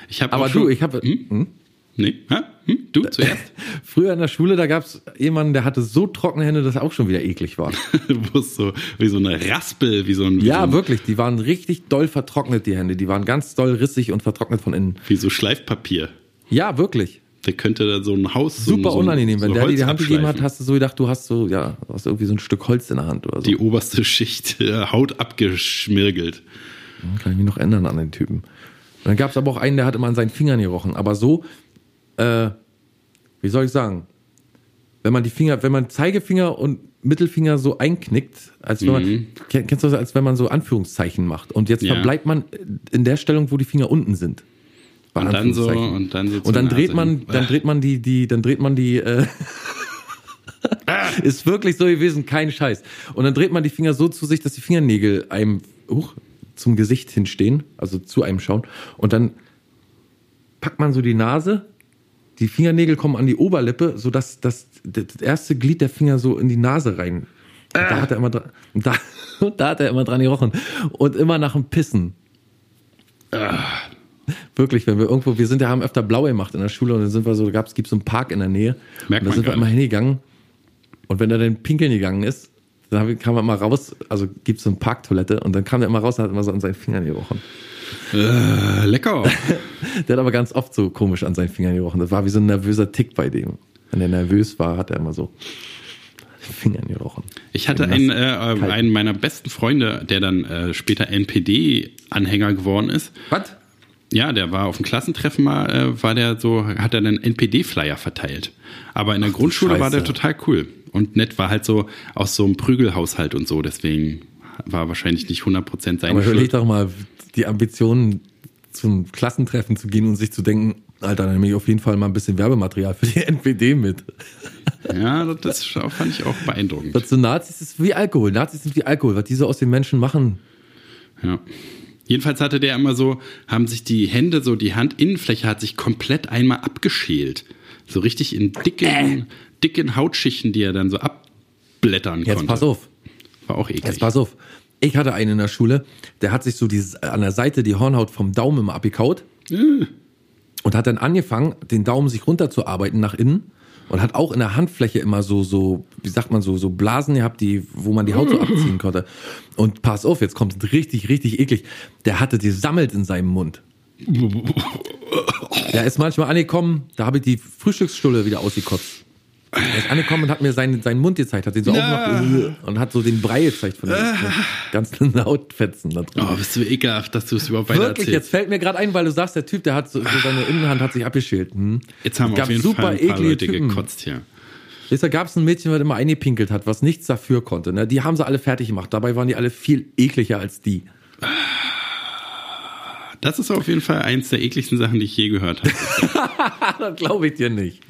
Ich habe
Aber du, ich habe
Hm? Nee, ha? Hm? Du zuerst?
früher in der Schule, da gab's jemanden, der hatte so trockene Hände, dass er auch schon wieder eklig war.
Wo es so wie so eine Raspel, wie so ein wie so,
Ja,
ein,
wirklich, die waren richtig doll vertrocknet, die Hände. Die waren ganz doll rissig und vertrocknet von innen.
wie so Schleifpapier.
Ja, wirklich.
Der könnte da so ein Haus so,
Super
so,
unangenehm. Wenn
so
der dir die Hand gegeben hat, hast du so gedacht, du hast so, ja, du hast irgendwie so ein Stück Holz in der Hand oder so.
die oberste Schicht äh, Haut abgeschmirgelt.
Kann ich mich noch ändern an den Typen. Und dann gab es aber auch einen, der hat immer an seinen Fingern gerochen. Aber so, äh, wie soll ich sagen? Wenn man die Finger, wenn man Zeigefinger und Mittelfinger so einknickt, als wenn man, Ken- kennst du das, als wenn man so Anführungszeichen macht. Und jetzt
Mhm. Ja.
verbleibt man in der Stellung, wo die Finger unten sind.
Und dann so und dann so
Und dann dreht
Nase
man, dann dreht man die, die, dann dreht man die, äh, ist wirklich so gewesen, kein Scheiß. Und dann dreht man die Finger so zu sich, dass die Fingernägel einem, huch, zum Gesicht hinstehen, also zu einem schauen. Und dann packt man so die Nase, die Fingernägel kommen an die Oberlippe, sodass das, das erste Glied der Finger so in die Nase rein. Und Da hat er immer dran, da, da hat er immer dran gerochen. Und immer nach dem Pissen. Wirklich, wenn wir irgendwo, wir sind ja, haben öfter blau gemacht in der Schule und dann sind wir so, da gab's, gibt's so einen Park in der Nähe.
Merkt
und da sind wir immer hingegangen. Und wenn er dann pinkeln gegangen ist, dann kam er immer raus, also gibt's so eine Parktoilette und dann kam er immer raus und hat immer so an seinen Fingern gerochen.
Äh, lecker.
Der hat aber ganz oft so komisch an seinen Fingern gerochen. Das war wie so ein nervöser Tick bei dem. Wenn er nervös war, hat er immer so Fingern gerochen.
Ich hatte einen, äh, äh, einen meiner besten Freunde, der dann äh, später NPD-Anhänger geworden ist.
Was?
Ja, der war auf dem Klassentreffen mal, äh, war der so, hat er einen NPD-Flyer verteilt. Aber in der Grundschule war der total cool. Und nett war halt so aus so einem Prügelhaushalt und so, deswegen war wahrscheinlich nicht 100% seine
Aber überleg
Schuld.
doch mal, die Ambitionen zum Klassentreffen zu gehen und sich zu denken, Alter, dann nehme ich auf jeden Fall mal ein bisschen Werbematerial für die NPD mit.
Ja, das fand ich auch beeindruckend.
Was so Nazis ist wie Alkohol. Nazis sind wie Alkohol. Was die so aus den Menschen machen,
Ja. Jedenfalls hatte der immer so, haben sich die Hände, so die Handinnenfläche hat sich komplett einmal abgeschält. So richtig in dicken, dicken Hautschichten, die er dann so abblättern
jetzt
konnte.
pass auf.
War auch eklig.
Jetzt pass auf. Ich hatte einen in der Schule, der hat sich so dieses, an der Seite die Hornhaut vom Daumen immer abgekaut und hat dann angefangen, den Daumen sich runterzuarbeiten nach innen und hat auch in der Handfläche immer so, so, wie sagt man, so, so Blasen gehabt, die, wo man die Haut so abziehen konnte. Und pass auf, jetzt kommt es richtig, richtig eklig. Der hatte die sammelt in seinem Mund. Der ist manchmal angekommen, da habe ich die Frühstücksstulle wieder ausgekotzt. Er ist angekommen und hat mir seinen, seinen Mund gezeigt, hat den so aufgemacht und hat so den Brei gezeigt von den ganzen Hautfetzen da drin.
Oh, bist du ekelhaft, dass du es überhaupt weiter
Wirklich, jetzt fällt mir gerade ein, weil du sagst, der Typ, der hat so, so seine Innenhand hat sich abgeschält. Hm.
Jetzt haben wir auf jeden
super
Fall ein paar Leute
Typen.
gekotzt hier.
Da gab es ein Mädchen, was immer eingepinkelt hat, was nichts dafür konnte. Ne? Die haben sie alle fertig gemacht. Dabei waren die alle viel ekliger als die.
Das ist auf jeden Fall eins der ekligsten Sachen, die ich je gehört habe.
das glaube ich dir nicht.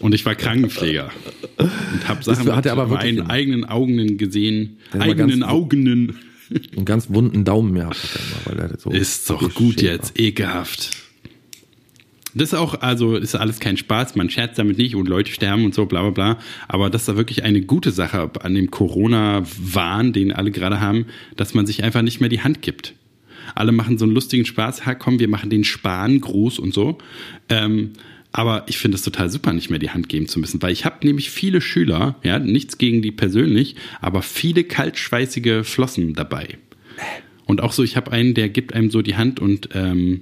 Und ich war Krankenpfleger und habe Sachen
hat er aber
mit meinen
gemacht.
eigenen Augen gesehen.
War
Eigenen
ganz-
Augen.
Einen ganz wunden Daumen gehabt hat er immer, weil er so
Ist doch gut
war.
jetzt, ekelhaft. Das ist auch, also ist alles kein Spaß, man scherzt damit nicht und Leute sterben und so, bla bla bla. Aber das ist da wirklich eine gute Sache an dem Corona-Wahn, den alle gerade haben, dass man sich einfach nicht mehr die Hand gibt. Alle machen so einen lustigen Spaß, ha, komm, wir machen den Spahn groß und so. Ähm, aber ich finde es total super, nicht mehr die Hand geben zu müssen, weil ich habe nämlich viele Schüler, ja, nichts gegen die persönlich, aber viele kaltschweißige Flossen dabei. Und auch so, ich habe einen, der gibt einem so die Hand und ähm,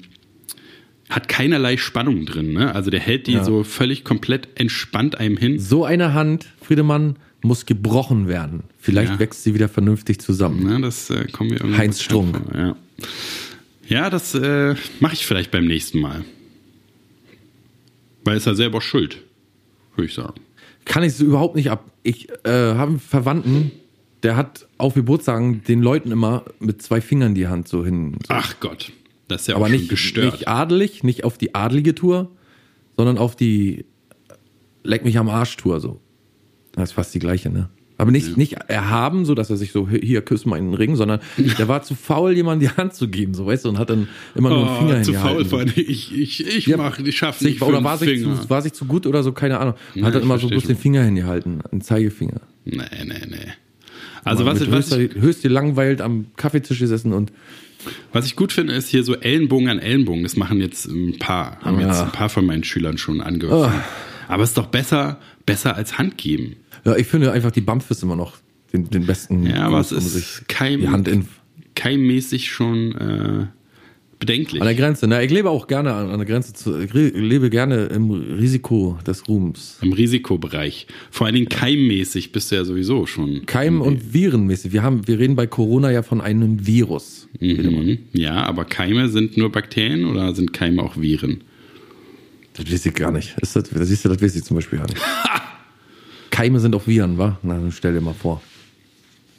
hat keinerlei Spannung drin. Ne? Also der hält die
Ja.
so völlig komplett entspannt einem hin.
So eine Hand, Friedemann, muss gebrochen werden. Vielleicht
Ja.
wächst sie wieder vernünftig zusammen.
Ne? Das äh, kommen wir irgendwie
Heinz Strunk.
Ja, ja das äh, mache ich vielleicht beim nächsten Mal. Weil ist er selber schuld, würde ich sagen.
Kann ich so überhaupt nicht ab. Ich äh, habe einen Verwandten, der hat auf Geburtstagen den Leuten immer mit zwei Fingern die Hand so hin. So.
Ach Gott, das ist ja
Aber nicht,
gestört.
nicht adelig, nicht auf die adelige Tour, sondern auf die Leck mich am Arsch Tour so. Das ist fast die gleiche, ne? Aber nicht, nicht erhaben, so dass er sich so, hier, küss mal in den Ring, sondern der war zu faul, jemandem die Hand zu geben, so weißt du, und hat dann immer nur einen Finger
oh, zu faul, allem. ich, ich, ich
Ja,
mach, ich schaff's nicht
oder war sich, zu, war sich zu gut oder so, keine Ahnung.
Ja,
hat dann immer so bloß den Finger hingehalten, den Zeigefinger.
Nee, nee, nee. Also was, was,
höchst,
ich,
höchst gelangweilt am Kaffeetisch gesessen und
was ich gut finde, ist hier so Ellenbogen an Ellenbogen. Das machen jetzt ein paar, haben
Ja.
jetzt ein paar von meinen Schülern schon angefangen. Aber es ist doch besser, besser als Hand geben.
Ja, ich finde einfach die Bump ist immer noch den, den besten.
Ja, aber es ist kein,
die Hand in,
keimmäßig schon äh, bedenklich.
an der Grenze. Na, ich lebe auch gerne an, an der Grenze zu, ich lebe gerne im Risiko des Ruhms.
Im Risikobereich. Vor allen Dingen keimmäßig bist du ja sowieso schon.
Keim- und Virenmäßig. Wir haben, wir reden bei Corona ja von einem Virus.
Mhm. Ja, aber Keime sind nur Bakterien oder sind Keime auch Viren?
Das weiß ich gar nicht. Ist das, das siehst du, das weiß ich zum Beispiel gar nicht. Keime sind auch Viren, wa? Na, dann stell dir mal vor.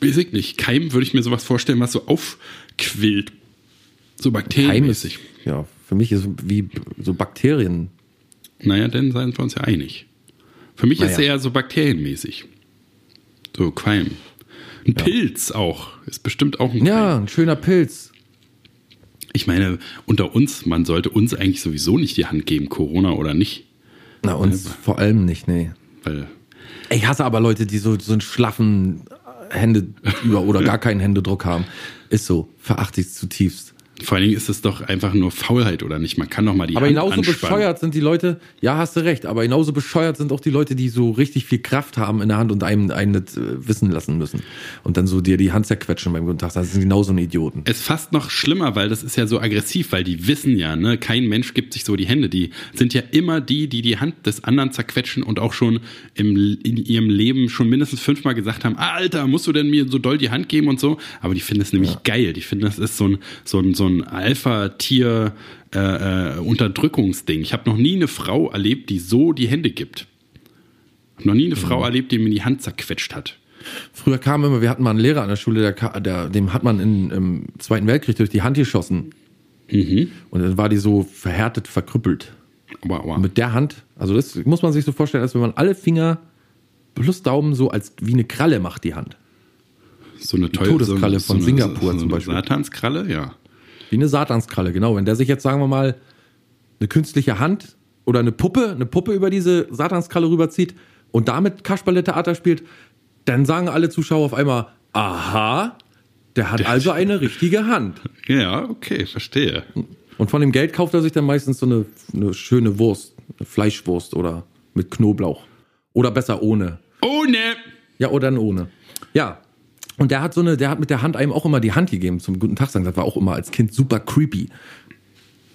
Weiß ich nicht. Keim würde ich mir sowas vorstellen, was so aufquillt. So
ist,
bakterienmäßig.
ja, für mich ist wie so Bakterien.
Naja, dann seien wir uns ja einig. Für mich ist
Naja.
er eher so bakterienmäßig. So Qualm. Ein Pilz auch. Ist bestimmt auch ein
Ja,
Keim.
ein schöner Pilz.
Ich meine, unter uns, man sollte uns eigentlich sowieso nicht die Hand geben, Corona oder nicht.
Na, uns vor allem nicht, nee.
Weil
Ich hasse aber Leute, die so, so einen schlaffen Hände über oder gar keinen Händedruck haben. Ist so, verachte ich zutiefst.
Vor allen Dingen ist es doch einfach nur Faulheit oder nicht. Man kann doch mal die
Aber
Hand
genauso
anspannen.
bescheuert sind die Leute, ja, hast du recht, aber genauso bescheuert sind auch die Leute, die so richtig viel Kraft haben in der Hand und einem, einen das äh, wissen lassen müssen. Und dann so dir die Hand zerquetschen beim guten Tag. Das sind genauso ein Idioten.
Es ist fast noch schlimmer, weil das ist ja so aggressiv, weil die wissen ja, ne, kein Mensch gibt sich so die Hände. Die sind ja immer die, die die Hand des anderen zerquetschen und auch schon im, in ihrem Leben schon mindestens fünfmal gesagt haben, ah, Alter, musst du denn mir so doll die Hand geben und so? Aber die finden es nämlich geil. Die finden, das ist so ein, so ein, so ein Alpha-Tier, äh, äh, Unterdrückungsding. Ich habe noch nie eine Frau erlebt, die so die Hände gibt. Hab noch nie eine Frau erlebt, die mir die Hand zerquetscht hat.
Früher kam immer, wir hatten mal einen Lehrer an der Schule, der, der, dem hat man in, im Zweiten Weltkrieg durch die Hand geschossen.
Mhm.
Und dann war die so verhärtet, verkrüppelt.
Aber
Und mit der Hand, also das muss man sich so vorstellen, als wenn man alle Finger plus Daumen so als wie eine Kralle macht, die Hand.
so eine
Todeskralle von Singapur
so
zum
eine
Beispiel.
Satanskralle, ja.
Wie eine Satanskralle, genau. Wenn der sich jetzt, sagen wir mal, eine künstliche Hand oder eine Puppe, eine Puppe über diese Satanskralle rüberzieht und damit Kasperle-Theater spielt, dann sagen alle Zuschauer auf einmal, aha, der hat also eine richtige Hand.
Ja, okay, verstehe.
Und von dem Geld kauft er sich dann meistens so eine, eine schöne Wurst, eine Fleischwurst oder mit Knoblauch. Oder besser ohne.
Oh ne!
Ja, oder dann ohne. Ja. Und der hat so eine, der hat mit der Hand einem auch immer die Hand gegeben zum guten Tag sagen. Das war auch immer als Kind super creepy.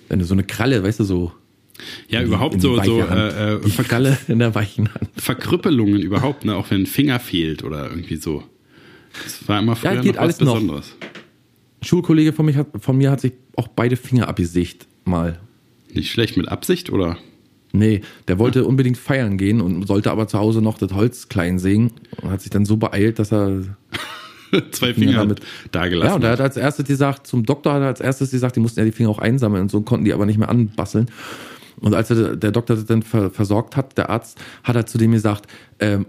Wenn du so eine Kralle, weißt du, so.
Ja,
die-
überhaupt so, so äh, äh,
Kralle in der weichen Hand.
Verkrüppelungen überhaupt, ne? Auch wenn ein Finger fehlt oder irgendwie so. Das war immer früher
Ja, geht
noch was
alles noch.
Besonderes.
Ein Schulkollege von, mich hat, von mir hat sich auch beide Finger abgesägt mal.
Nicht schlecht mit Absicht, oder?
Nee, der wollte unbedingt feiern gehen und sollte aber zu Hause noch das Holz klein sägen und hat sich dann so beeilt, dass er
Zwei Finger
damit-
da gelassen.
Ja, und er hat als erstes gesagt, zum Doktor hat er als erstes gesagt, die mussten ja die Finger auch einsammeln und so konnten die aber nicht mehr anbasteln. Und als er, der Doktor das dann ver, versorgt hat, der Arzt, hat er zu dem gesagt, ähm,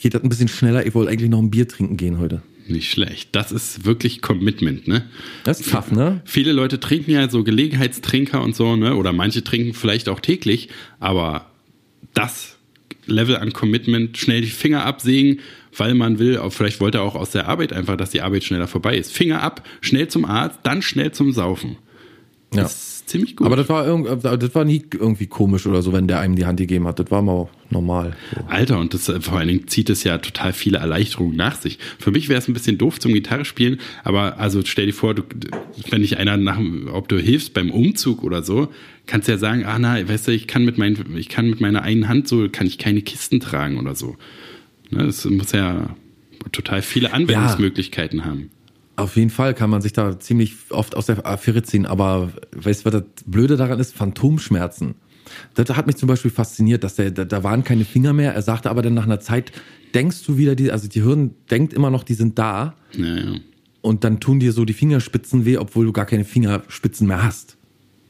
geht das ein bisschen schneller, ich wollte eigentlich noch ein Bier trinken gehen heute.
Nicht schlecht. Das ist wirklich Commitment, ne?
Das ist tough, ne?
Viele Leute trinken ja so Gelegenheitstrinker und so, ne? Oder manche trinken vielleicht auch täglich, aber das Level an Commitment, schnell die Finger absägen, weil man will, vielleicht wollte er auch aus der Arbeit einfach, dass die Arbeit schneller vorbei ist. Finger ab, schnell zum Arzt, dann schnell zum Saufen.
Ja.
Das ist ziemlich gut.
Aber das war, das war nie irgendwie komisch oder so, wenn der einem die Hand gegeben hat. Das war mal normal. So.
Alter, und das, vor allen Dingen zieht es ja total viele Erleichterungen nach sich. Für mich wäre es ein bisschen doof zum Gitarre spielen, aber also stell dir vor, du, wenn dich einer nach, ob du hilfst beim Umzug oder so, kannst du ja sagen, ah na, weißt du, ich kann mit meinen, ich kann mit meiner einen Hand so, kann ich keine Kisten tragen oder so. Ne, das muss ja total viele Anwendungsmöglichkeiten haben.
Auf jeden Fall kann man sich da ziemlich oft aus der Affäre ziehen, aber weißt du, was das Blöde daran ist? Phantomschmerzen. Das hat mich zum Beispiel fasziniert, dass der, da, da waren keine Finger mehr. Er sagte aber dann nach einer Zeit, denkst du wieder, die, also die Hirn denkt immer noch, die sind da
Ja, ja.
und dann tun dir so die Fingerspitzen weh, obwohl du gar keine Fingerspitzen mehr hast.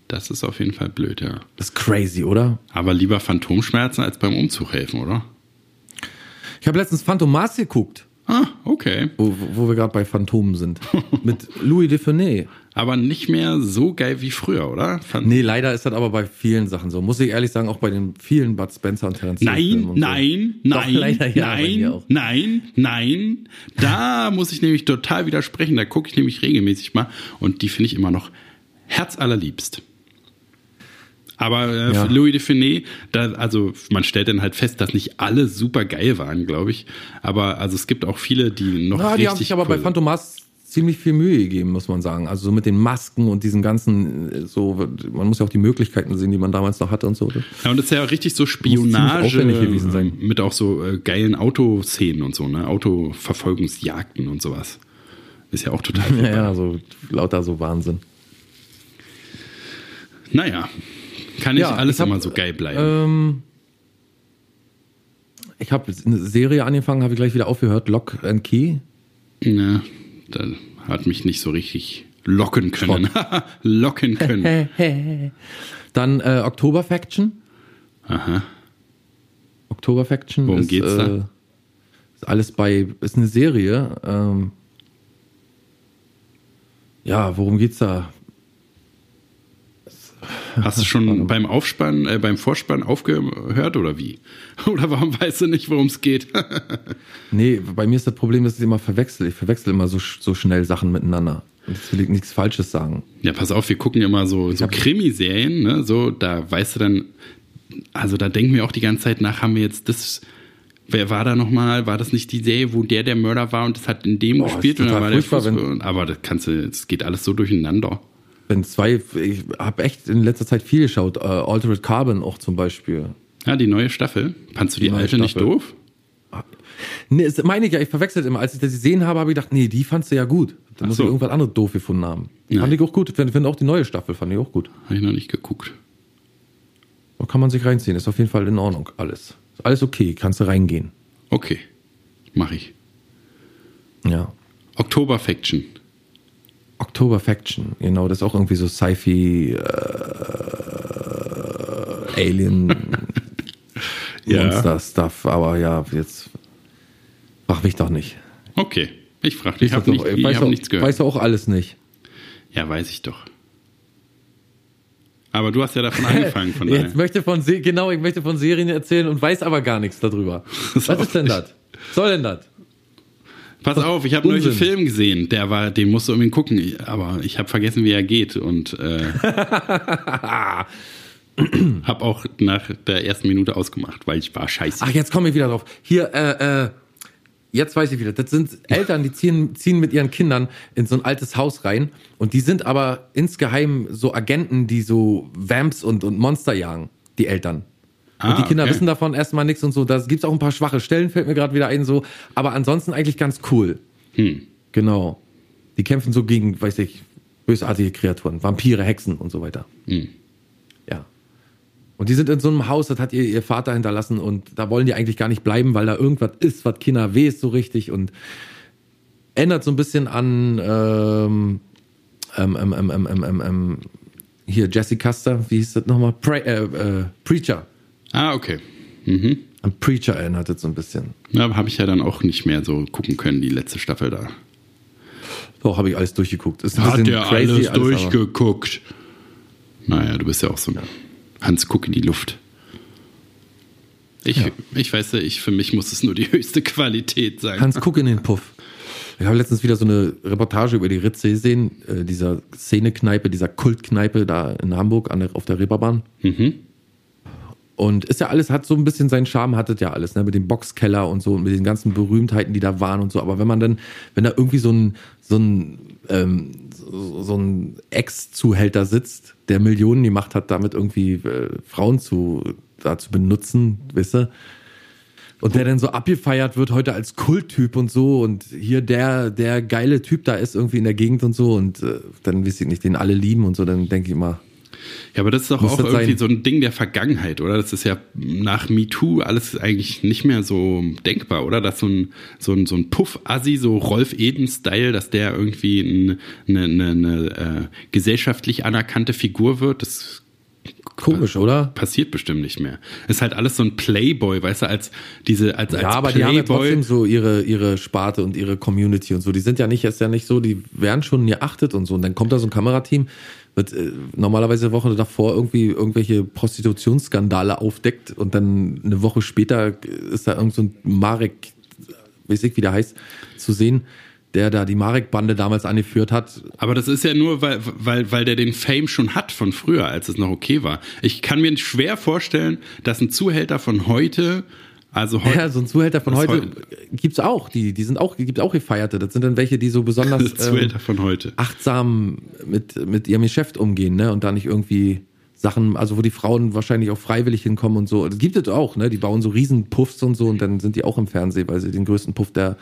Das ist auf jeden Fall blöd, ja.
Das ist crazy, oder?
Aber lieber Phantomschmerzen als beim Umzug helfen, oder?
Ich habe letztens Phantom Mars geguckt.
Ah, okay.
Wo, wo wir gerade bei Phantomen sind. Mit Louis Dufournet.
Aber nicht mehr so geil wie früher, oder? Fand
Nee, leider ist das aber bei vielen Sachen so. Muss ich ehrlich sagen, auch bei den vielen Bud Spencer und Terence
Nein,
und so.
nein,
Doch,
nein,
leider ja,
nein, nein, nein. Da muss ich nämlich total widersprechen. Da gucke ich nämlich regelmäßig mal und die finde ich immer noch herzallerliebst. Aber äh,
Ja.
für Louis Dufiné, da, also man stellt dann halt fest, dass nicht alle super geil waren, glaube ich. Aber also es gibt auch viele, die noch
Ja,
richtig
die haben sich aber bei
cool-
Phantomas ziemlich viel Mühe gegeben, muss man sagen. Also so mit den Masken und diesen ganzen, äh, so, man muss ja auch die Möglichkeiten sehen, die man damals noch hatte und so.
Ja, und das ist ja richtig so Spionage
gewesen sein.
mit auch so äh, geilen Autoszenen und so, ne? Autoverfolgungsjagden und sowas. Ist ja auch total.
Ja, ja, so lauter so Wahnsinn.
Naja, kann nicht
Ja,
alles
hab,
immer so geil bleiben.
Ähm, ich habe eine Serie angefangen, habe ich gleich wieder aufgehört, Lock and Key.
Ne, da hat mich nicht so richtig locken können. locken können.
Dann äh, Oktober Faction.
Aha.
Oktober Faction
Worum
ist,
geht's da?
Äh, ist alles bei, ist eine Serie. Ähm, ja, worum geht's da?
Hast du schon beim Aufspann, äh, beim Vorspann aufgehört oder wie? Oder warum weißt du nicht, worum es geht?
Nee, bei mir ist das Problem, dass ich immer verwechsel. Ich verwechsel immer so, so schnell Sachen miteinander. Und Jetzt will ich nichts Falsches sagen.
Ja, pass auf, wir gucken immer so, so Krimiserien, ne? So, da weißt du dann, also da denken wir auch die ganze Zeit nach, haben wir jetzt das. Wer war da nochmal? War das nicht die Serie, wo der der Mörder war und das hat in dem
Boah,
gespielt und dann war der Fußball, aber das kannst du, es geht alles so durcheinander.
Wenn zwei, ich habe echt in letzter Zeit viel geschaut. Äh, Altered Carbon auch zum Beispiel.
Ja, die neue Staffel. Fandst du die,
Die
alte nicht
Staffel.
doof?
Nee, das meine ich ja, ich verwechselt immer. Als ich das gesehen habe, habe ich gedacht, nee, die fandst du ja gut. Da muss
so.
ich irgendwas anderes doof gefunden haben.
Nein.
Fand ich auch gut. Ich finde find auch die neue Staffel, fand ich auch gut.
Habe ich noch nicht geguckt.
Da kann man sich reinziehen. Ist auf jeden Fall in Ordnung. Alles. Ist alles okay. Kannst du reingehen.
Okay, mache ich.
Ja.
Oktober
Oktober Faction. Genau, das ist auch irgendwie so Sci-Fi, äh, Alien,
Ja.
Monster-Stuff. Aber ja, jetzt frag mich doch nicht.
Okay, ich frage dich. Ich habe nicht, ich
weiß
hab
auch-
nichts gehört.
Weißt du auch alles nicht.
Ja, weiß ich doch. Aber du hast ja davon angefangen, von daher.
Jetzt möchte von Se genau, ich möchte von Serien erzählen und weiß aber gar nichts darüber. Was ist denn das? Was soll denn das?
Pass auf, ich habe neulich einen
Unsinn.
Film gesehen, der war, den musst du unbedingt gucken, aber ich habe vergessen, wie er geht und äh, habe auch nach der ersten Minute ausgemacht, weil ich war scheiße.
Ach, jetzt komme ich wieder drauf. Hier, äh, äh, jetzt weiß ich wieder. Das sind Eltern, die ziehen, ziehen mit ihren Kindern in so ein altes Haus rein und die sind aber insgeheim so Agenten, die so Vamps und, und Monster jagen, die Eltern.
Ah, und
die ah, Kinder
okay.
wissen davon erstmal nichts und so. Da gibt es auch ein paar schwache Stellen, fällt mir gerade wieder ein, so. Aber ansonsten eigentlich ganz cool.
Hm.
Genau. Die kämpfen so gegen, weiß ich, bösartige Kreaturen, Vampire, Hexen und so weiter.
Hm.
Ja. Und die sind in so einem Haus, das hat ihr, ihr Vater hinterlassen und da wollen die eigentlich gar nicht bleiben, weil da irgendwas ist, was Kinder weh ist so richtig und ändert so ein bisschen an ähm, ähm, ähm, ähm, ähm, ähm, ähm, hier Jesse Custer, wie hieß das nochmal? Pre äh, äh, Preacher.
Ah, okay. Mhm.
An Preacher erinnert es so ein bisschen.
Ja, habe ich ja dann auch nicht mehr so gucken können, die letzte Staffel da.
Doch, habe ich alles durchgeguckt. Ist ein
Hat
bisschen
der
crazy,
alles
aber-
durchgeguckt? Naja, du bist ja auch so ein Hans Guck in die Luft. Ich,
Ja.
ich weiß ja, ich, für mich muss es nur die höchste Qualität sein.
Hans, guck in den Puff. Ich habe letztens wieder so eine Reportage über die Ritze gesehen, äh, dieser Szenekneipe, dieser Kultkneipe da in Hamburg an der, auf der Reeperbahn.
Mhm.
Und ist ja alles, hat so ein bisschen seinen Charme, hattet ja alles, ne, mit dem Boxkeller und so und mit den ganzen Berühmtheiten, die da waren und so. Aber wenn man dann, wenn da irgendwie so ein, so ein, ähm, so, ein Ex-Zuhälter sitzt, der Millionen gemacht hat, damit irgendwie äh, Frauen zu, da zu benutzen, weißt du? Und der dann so abgefeiert wird heute als Kulttyp und so und hier der, der geile Typ da ist irgendwie in der Gegend und so und äh, dann weiß ich nicht, den alle lieben und so, dann denke ich immer,
Ja, aber das ist doch
Muss
auch irgendwie
sein?
so ein Ding der Vergangenheit, oder? Das ist ja nach MeToo alles eigentlich nicht mehr so denkbar, oder? Dass so ein, so ein, so ein Puff-Assi, so Rolf Eden-Style, dass der irgendwie ein, eine, eine, eine äh, gesellschaftlich anerkannte Figur wird, das
Komisch, oder?
Passiert bestimmt nicht mehr. Ist halt alles so ein Playboy, weißt du, als diese, als, als
Ja, aber die haben ja trotzdem so ihre, ihre Sparte und ihre Community und so. Die sind ja nicht, ist ja nicht so, die werden schon geachtet und so. Und dann kommt da so ein Kamerateam, wird äh, normalerweise eine Woche davor irgendwie irgendwelche Prostitutionsskandale aufdeckt und dann eine Woche später ist da irgend so ein Marek, weiß ich, wie der heißt, zu sehen, der da die Marek-Bande damals angeführt hat.
Aber das ist ja nur, weil, weil, weil der den Fame schon hat von früher, als es noch okay war. Ich kann mir schwer vorstellen, dass ein Zuhälter von heute also heute,
Ja, so ein Zuhälter von heute
heu-
gibt's auch. Die, die sind auch, gibt's auch gefeierte. Das sind dann welche, die so besonders ähm,
Zuhälter von heute.
achtsam mit, mit ihrem Geschäft umgehen, ne? Und da nicht irgendwie Sachen, also wo die Frauen wahrscheinlich auch freiwillig hinkommen und so. Das gibt es auch, ne? Die bauen so riesen Puffs und so und dann sind die auch im Fernsehen, weil sie den größten Puff der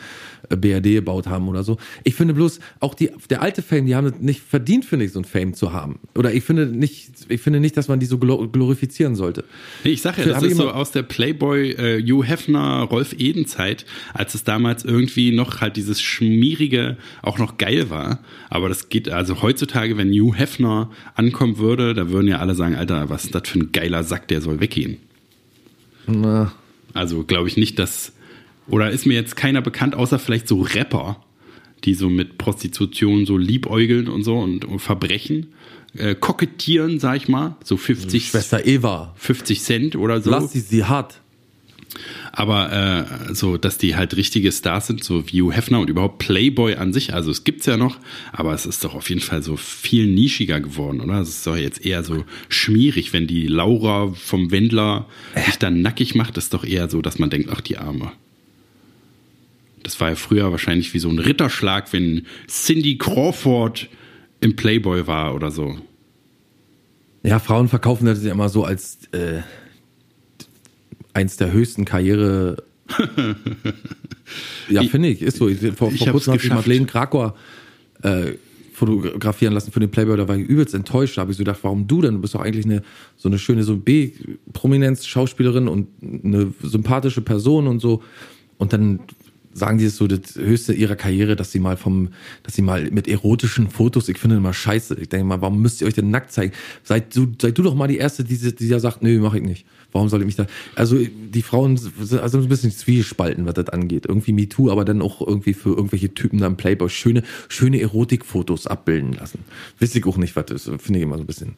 äh, BRD gebaut haben oder so. Ich finde bloß, auch die, der alte Fame, die haben es nicht verdient, finde ich, so ein Fame zu haben. Oder ich finde nicht, ich finde nicht, dass man die so glo- glorifizieren sollte.
Nee, ich sag ja, das
ich
ist so aus der Playboy äh, Hugh Hefner, Rolf Eden Zeit, als es damals irgendwie noch halt dieses schmierige auch noch geil war. Aber das geht, also heutzutage, wenn Hugh Hefner ankommen würde, da würden ja alle sagen, Alter, was ist das für ein geiler Sack, der soll weggehen.
Na,
Also glaube ich nicht, dass, oder ist mir jetzt keiner bekannt, außer vielleicht so Rapper, die so mit Prostitution so liebäugeln und so und, und Verbrechen, äh, kokettieren, sag ich mal, so 50,
Schwester Eva,
50 Cent oder so.
lass sie, sie hat.
Aber äh, so, dass die halt richtige Stars sind, so wie Hugh Hefner und überhaupt Playboy an sich, also es gibt's ja noch, aber es ist doch auf jeden Fall so viel nischiger geworden, oder? Es ist doch jetzt eher so schmierig, wenn die Laura vom Wendler sich dann nackig macht, ist doch eher so, dass man denkt, ach die Arme. Das war ja früher wahrscheinlich wie so ein Ritterschlag, wenn Cindy Crawford im Playboy war oder so.
Ja, Frauen verkaufen das ja immer so als äh, eins der höchsten Karriere. ja, finde ich, ist so. Ich, vor
ich
vor kurzem sich
geschafft.
Madeleine Krakauer äh, fotografieren lassen für den Playboy, da war ich übelst enttäuscht. Da habe ich so gedacht, warum du denn? Du bist doch eigentlich eine so eine schöne so B-Prominenz-Schauspielerin und eine sympathische Person und so. Und dann sagen die es so das höchste ihrer Karriere, dass sie mal vom, dass sie mal mit erotischen Fotos, ich finde immer scheiße. Ich denke mal, warum müsst ihr euch denn nackt zeigen? Seid du, seid du doch mal die erste, die, die da sagt, nö, mach ich nicht. Warum soll ich mich da? Also die Frauen sind also ein bisschen zwiespalten, was das angeht. Irgendwie MeToo, aber dann auch irgendwie für irgendwelche Typen da im Playboy schöne, schöne Erotikfotos abbilden lassen. Weiß ich auch nicht, was das ist. Finde ich immer so ein bisschen.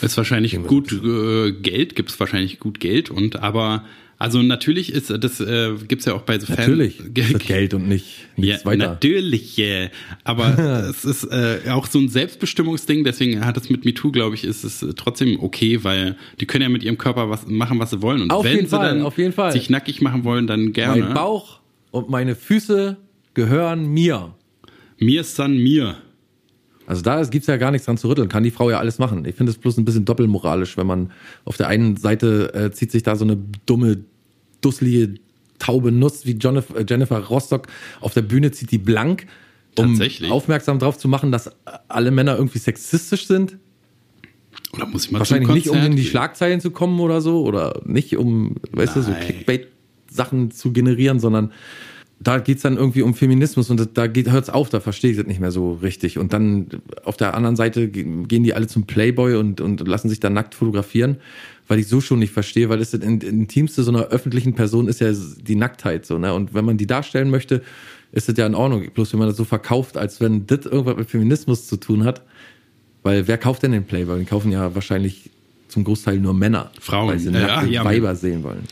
Ist wahrscheinlich gut äh, Geld, gibt es wahrscheinlich gut Geld und aber also natürlich ist das äh, gibt's ja auch bei so Fan-
Natürlich. Das Geld und nicht
Ja,
nichts weiter.
natürlich, äh, aber es ist äh, auch so ein Selbstbestimmungsding, deswegen hat es mit MeToo, glaube ich, ist es äh, trotzdem okay, weil die können ja mit ihrem Körper was machen, was sie wollen und
Auf
wenn
jeden
sie
Fall,
dann
auf jeden Fall.
sich nackig machen wollen, dann gerne.
Mein Bauch und meine Füße gehören mir.
Mir ist dann mir.
Also da gibt's ja gar nichts dran zu rütteln, kann die Frau ja alles machen. Ich finde es bloß ein bisschen doppelmoralisch, wenn man auf der einen Seite äh, zieht sich da so eine dumme, dusselige, taube Nuss wie äh, Jennifer Rostock auf der Bühne, zieht die blank, um aufmerksam drauf zu machen, dass alle Männer irgendwie sexistisch sind.
Oder muss ich mal
Wahrscheinlich nicht, um in die? Schlagzeilen zu kommen oder so, oder nicht, um, weißt du, so
Nein.
Clickbait-Sachen zu generieren, sondern da geht's dann irgendwie um Feminismus und da geht, hört's auf, da verstehe ich das nicht mehr so richtig. Und dann auf der anderen Seite ge- gehen die alle zum Playboy und, und lassen sich da nackt fotografieren, weil ich so schon nicht verstehe, weil das das in- intimste so einer öffentlichen Person ist ja die Nacktheit so, ne? Und wenn man die darstellen möchte, ist das ja in Ordnung. Bloß wenn man das so verkauft, als wenn das irgendwas mit Feminismus zu tun hat, weil wer kauft denn den Playboy? Den kaufen ja wahrscheinlich zum Großteil nur Männer.
Frauen.
Weil sie
Ja,
nackte
ja,
Weiber sehen wollen.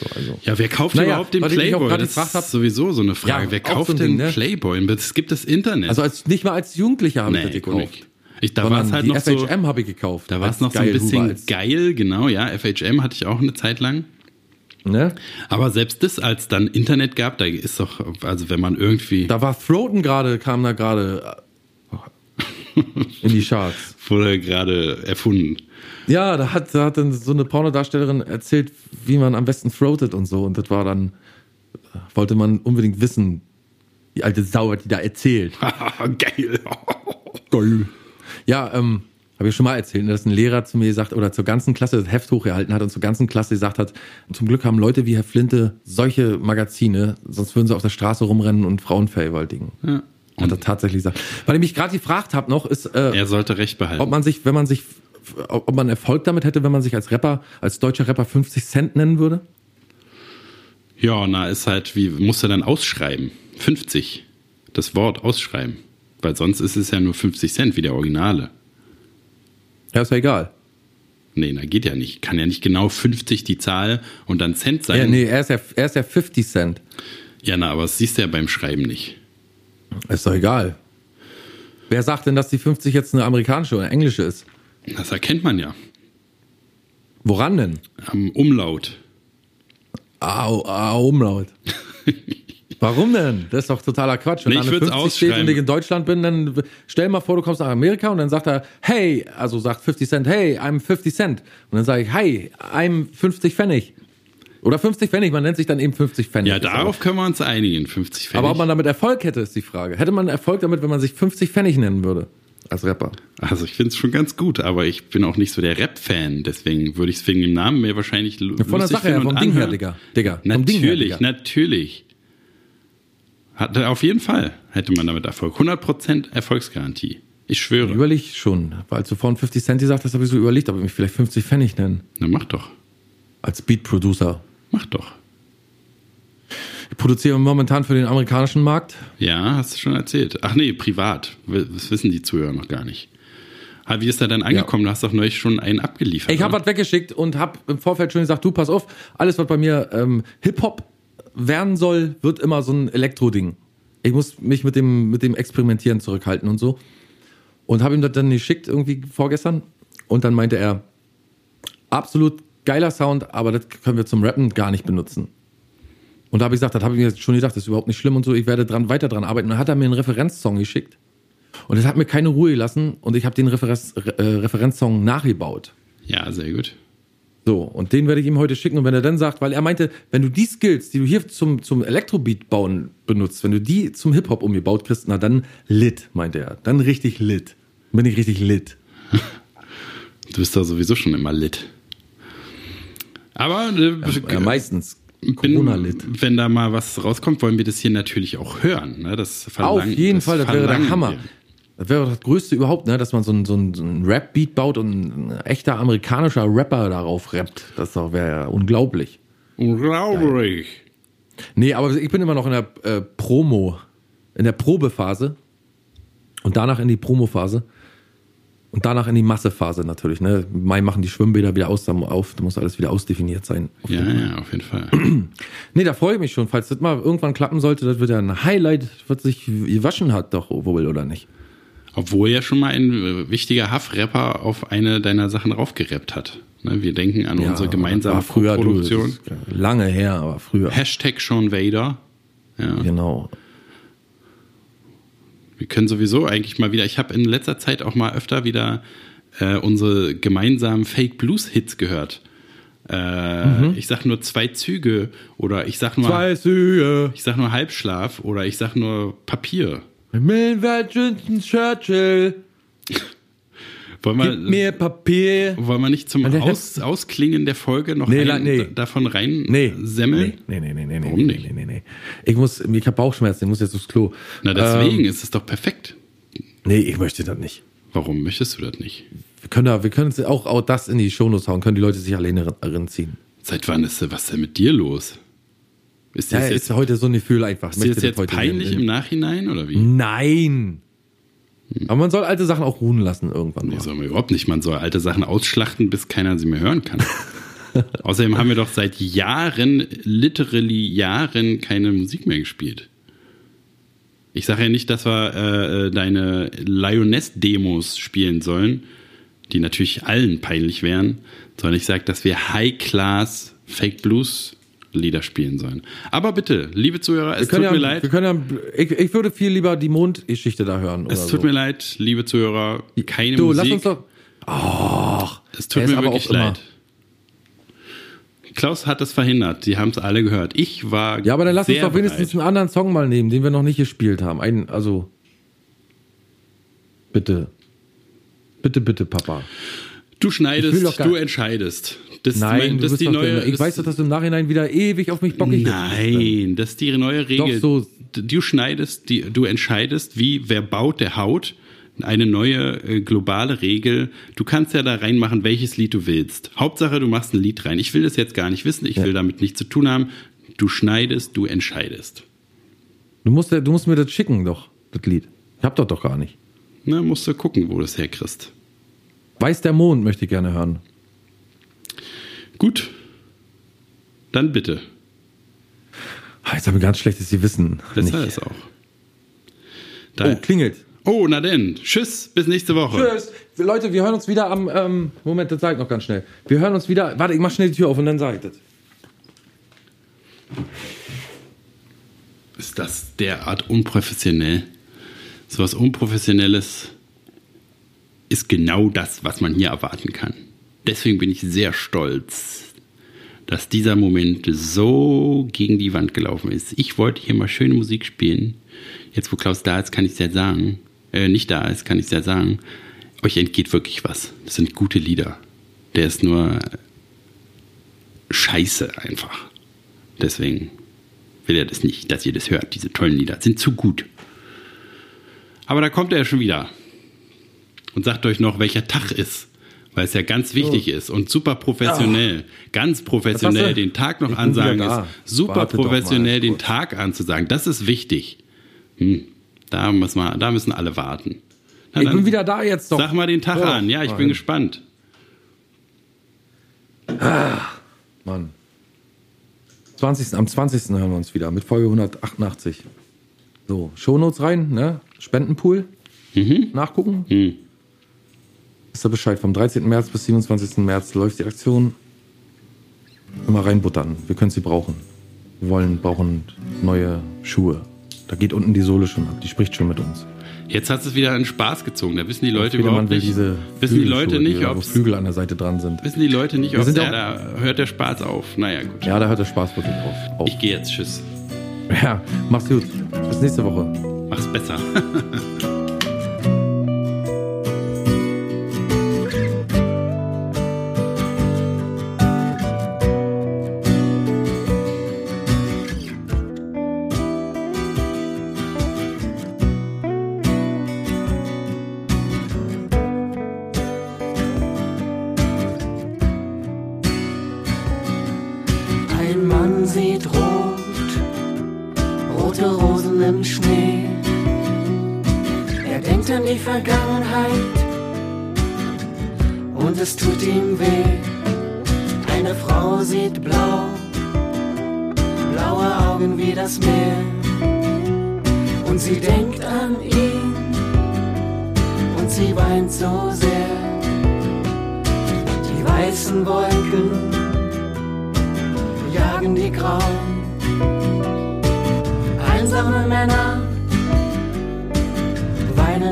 So, also.
Ja, wer kauft
Naja,
überhaupt den
ich
Playboy?
gerade
Das
gefragt hab-
ist sowieso so eine Frage.
Ja,
wer kauft
so
den
ne?
Playboy? Es gibt das Internet.
Also als, nicht mal als Jugendlicher habe ich
Nee,
das
guck nicht.
gekauft.
Ich, da war es halt noch so,
FHM habe ich gekauft.
da war es noch so ein bisschen geil, genau, ja. FHM hatte ich auch eine Zeit lang.
Ne?
Aber selbst das, als dann Internet gab, da ist doch, also wenn man irgendwie,
Da war Throaton gerade, kam da gerade in die Charts.
wurde gerade erfunden.
Ja, da hat, da hat dann so eine Pornodarstellerin erzählt, wie man am besten throatet und so. Und das war dann, wollte man unbedingt wissen, die alte Sau, was die da erzählt.
Geil.
Geil. Ja, ähm, habe ich schon mal erzählt, ne, dass ein Lehrer zu mir gesagt oder zur ganzen Klasse das Heft hochgehalten hat und zur ganzen Klasse gesagt hat, zum Glück haben Leute wie Herr Flinte solche Magazine, sonst würden sie auf der Straße rumrennen und Frauen vergewaltigen.
Ja.
Hat er tatsächlich gesagt. Weil ich mich gerade gefragt habe noch, ist, äh,
Er sollte recht behalten.
ob man sich, wenn man sich ob man Erfolg damit hätte, wenn man sich als Rapper, als deutscher Rapper 50 Cent nennen würde?
Ja, na, ist halt, wie musst du dann ausschreiben? 50. Das Wort ausschreiben. Weil sonst ist es ja nur 50 Cent wie der Originale.
Ja, ist ja egal.
Nee, na geht ja nicht. Kann ja nicht genau 50 die Zahl und dann Cent sein.
Ja, nee, er ist ja, er ist ja 50 Cent.
Ja, na, aber das siehst du ja beim Schreiben nicht.
Ist doch egal. Wer sagt denn, dass die 50 jetzt eine amerikanische oder englische ist?
Das erkennt man ja.
Woran denn?
Am Umlaut.
Ah, ah Umlaut. Warum denn? Das ist doch totaler Quatsch. Wenn
Nee, ich
eine
würd's
50 steht und
ausschreiben.
ich in Deutschland bin, dann stell mal vor, du kommst nach Amerika und dann sagt er, hey, also sagt 50 Cent, hey, I'm 50 Cent. Und dann sage ich, hi, I'm 50 Pfennig. Oder 50 Pfennig, man nennt sich dann eben 50 Pfennig.
Ja, darauf können wir uns einigen. 50 Pfennig.
Aber, aber ob man damit Erfolg hätte, ist die Frage. Hätte man Erfolg damit, wenn man sich 50 Pfennig nennen würde? Als Rapper.
also ich finde es schon ganz gut, aber ich bin auch nicht so der Rap-Fan. Deswegen würde ich es wegen dem Namen mir wahrscheinlich lu-
Von der Sache her, vom Ding her. Digga. Digga. Ding her,
Natürlich,
Digga.
natürlich. Hat, auf jeden Fall hätte man damit Erfolg. 100% Erfolgsgarantie. Ich schwöre.
Überleg schon. Weil als du vorhin 50 Cent gesagt hast, habe ich so überlegt, ob ich mich vielleicht 50 Pfennig nennen.
Na, mach doch.
Als Beat-Producer.
Mach doch.
Ich produziere momentan für den amerikanischen Markt.
Ja, hast du schon erzählt. Ach nee, privat. Das wissen die Zuhörer noch gar nicht. Wie ist er dann angekommen? Du hast doch neulich schon einen abgeliefert.
Ich habe was weggeschickt und habe im Vorfeld schon gesagt, du pass auf, alles was bei mir ähm, Hip-Hop werden soll, wird immer so ein Elektro-Ding. Ich muss mich mit dem, mit dem Experimentieren zurückhalten und so. Und habe ihm das dann geschickt, irgendwie vorgestern. Und dann meinte er, absolut geiler Sound, aber das können wir zum Rappen gar nicht benutzen. Und da habe ich gesagt, das habe ich mir jetzt schon gedacht, das ist überhaupt nicht schlimm und so, ich werde dran, weiter dran arbeiten. Und dann hat er mir einen Referenzsong geschickt. Und das hat mir keine Ruhe gelassen und ich habe den Referenz, äh, Referenzsong nachgebaut.
Ja, sehr gut.
So, und den werde ich ihm heute schicken. Und wenn er dann sagt, weil er meinte, wenn du die Skills, die du hier zum, zum Elektrobeat bauen benutzt, wenn du die zum Hip-Hop umgebaut kriegst, na dann lit, meinte er. Dann richtig lit. Bin ich richtig lit.
Du bist doch sowieso schon immer lit. Aber äh,
Ja, meistens.
Bin,
Corona-lit.
wenn da mal was rauskommt, wollen wir das hier natürlich auch hören. Ne? Das
Auf jeden Fall, das wäre der Hammer.
wir.
Das wäre das Größte überhaupt, ne? dass man so einen so einen- so einen Rap-Beat baut und ein echter amerikanischer Rapper darauf rappt. Das wäre ja unglaublich.
Unglaublich.
Nee, aber ich bin immer noch in der äh, Promo, in der Probephase und danach in die Promophase und danach in die Massephase natürlich. Ne? Im Mai machen die Schwimmbäder wieder aus, auf, da muss alles wieder ausdefiniert sein.
Ja, ja, auf jeden Fall.
Nee, da freue ich mich schon, falls das mal irgendwann klappen sollte, das wird ja ein Highlight, was sich gewaschen hat, doch wohl oder nicht.
Obwohl ja schon mal ein äh, wichtiger Haff-Rapper auf eine deiner Sachen raufgerappt hat. Ne? Wir denken an unsere gemeinsame
früher, du,
Produktion.
ist Lange her, aber früher.
Hashtag Sean Vader. Ja.
Genau.
Wir können sowieso eigentlich mal wieder, ich habe in letzter Zeit auch mal öfter wieder äh, unsere gemeinsamen Fake Blues Hits gehört. Äh, Ich sag nur zwei Züge oder ich sag nur
Zwei Sühe.
ich sag nur Halbschlaf oder ich sag nur Papier.
Winston Churchill.
Wollen
Gib
wir,
mir Papier.
wollen wir nicht zum Aus, Ausklingen der Folge noch
Nee,
einen
nee.
davon rein
Nee.
semmeln?
Nee, nee, nee, nee, nee.
Warum nicht?
Nee, nee, nee. Ich muss, ich habe Bauchschmerzen, ich muss jetzt aufs Klo.
Na, deswegen
Ähm,
ist es doch perfekt.
nee, ich möchte das nicht.
Warum möchtest du das nicht?
Wir können da, wir können jetzt auch, auch das in die Shownotes hauen, können die Leute sich alleine reinziehen.
Seit wann ist was denn mit dir los? Ist dir
Ja,
das
ist
jetzt,
heute so ein Gefühl einfach.
ist dir das jetzt peinlich
nehmen.
im Nachhinein oder wie?
Nein. Aber man soll alte Sachen auch ruhen lassen irgendwann
Nee,
mal.
soll man überhaupt nicht. Man soll alte Sachen ausschlachten, bis keiner sie mehr hören kann. Außerdem haben wir doch seit Jahren, literally Jahren, keine Musik mehr gespielt. Ich sage ja nicht, dass wir äh, äh, deine Lioness-Demos spielen sollen, die natürlich allen peinlich wären, sondern ich sage, dass wir High-Class Fake Blues Lieder spielen sollen. Aber bitte, liebe Zuhörer, es tut
können
mir
ja,
leid.
Wir können ja, ich, ich würde viel lieber die Mondgeschichte da hören.
Es tut
so.
mir leid, liebe Zuhörer, keine
Du,
Musik.
lass uns doch. Ach,
Es tut mir
aber
wirklich
auch immer-
leid. Klaus hat es verhindert. Sie haben es alle gehört. Ich war.
Ja, aber dann lass uns doch wenigstens
bereit.
einen anderen Song mal nehmen, den wir noch nicht gespielt haben. Einen, also. Bitte. Bitte, bitte, Papa.
Du schneidest, du entscheidest. Das,
Nein,
das
du
ist die neue.
der, ich
das-
weiß doch, dass du im Nachhinein wieder ewig auf mich bockig
Nein, das ist die neue Regel.
Doch so.
Du schneidest, die, du entscheidest, wie wer baut, der haut. eine neue äh, globale Regel. Du kannst ja da reinmachen, welches Lied du willst. Hauptsache, du machst ein Lied rein. Ich will das jetzt gar nicht wissen. Ich
Ja.
will damit nichts zu tun haben. Du schneidest, du entscheidest.
Du musst, du musst mir das schicken, doch, das Lied. Ich hab das doch gar nicht.
Na, musst du gucken, wo du das herkriegst.
Weiß der Mond möchte ich gerne hören.
Gut. Dann bitte.
Ah, Jetzt habe ich ganz schlechtes Gewissen.
Das
Nicht.
heißt auch. Da,
Oh, klingelt.
oh, na denn. Tschüss, bis nächste Woche.
Tschüss. Leute, wir hören uns wieder am. Ähm, Moment, das sag ich noch ganz schnell. Wir hören uns wieder. Warte, ich mach schnell die Tür auf und dann sag ich das.
Ist das derart unprofessionell? So was Unprofessionelles ist genau das, was man hier erwarten kann. Deswegen bin ich sehr stolz, dass dieser Moment so gegen die Wand gelaufen ist. Ich wollte hier mal schöne Musik spielen. Jetzt, wo Klaus da ist, kann ich ja sagen. Äh, nicht da ist, kann ich ja sagen. Euch entgeht wirklich was. Das sind gute Lieder. Der ist nur scheiße einfach. Deswegen will er das nicht, dass ihr das hört. Diese tollen Lieder sind zu gut. Aber da kommt er schon wieder und sagt euch noch, welcher Tag ist. Weil es ja ganz wichtig ist und super professionell, ganz
Was
professionell den Tag noch
Ich bin
ansagen ist. Super
Warte
professionell den. Tag anzusagen. Das ist wichtig. Hm. Da, muss man, da müssen alle warten. Na
Ich bin wieder da jetzt doch.
Sag mal den Tag
So.
an. Ja, ich bin
Nein.
gespannt.
Mann. 20. Am 20. hören wir uns wieder mit Folge 188. So, Shownotes rein, ne? Spendenpool. Nachgucken.
Hm.
Ist da Bescheid. Vom 13. März bis 27. März läuft die Aktion. Immer reinbuttern. Wir können sie brauchen. Wir wollen, brauchen neue Schuhe. Da geht unten die Sohle schon ab. Die spricht schon mit uns.
Jetzt hat es wieder einen Spaß gezogen. Da wissen die Leute überhaupt nicht.
diese
Wissen die Leute nicht, ob
Flügel an der Seite dran sind.
Wissen die Leute nicht, ob da hört der Spaß auf. Naja, gut.
Ja, da hört der Spaß wirklich drauf. Auf.
Ich gehe jetzt. Tschüss.
Ja, mach's gut. Bis nächste Woche.
Mach's besser.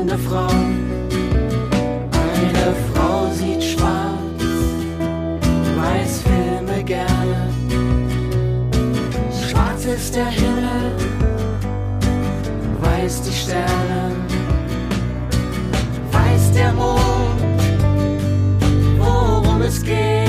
weinende Frauen. Eine Frau sieht schwarz, weiß Filme gerne. Schwarz ist der Himmel, weiß die Sterne, weiß der Mond, worum es geht.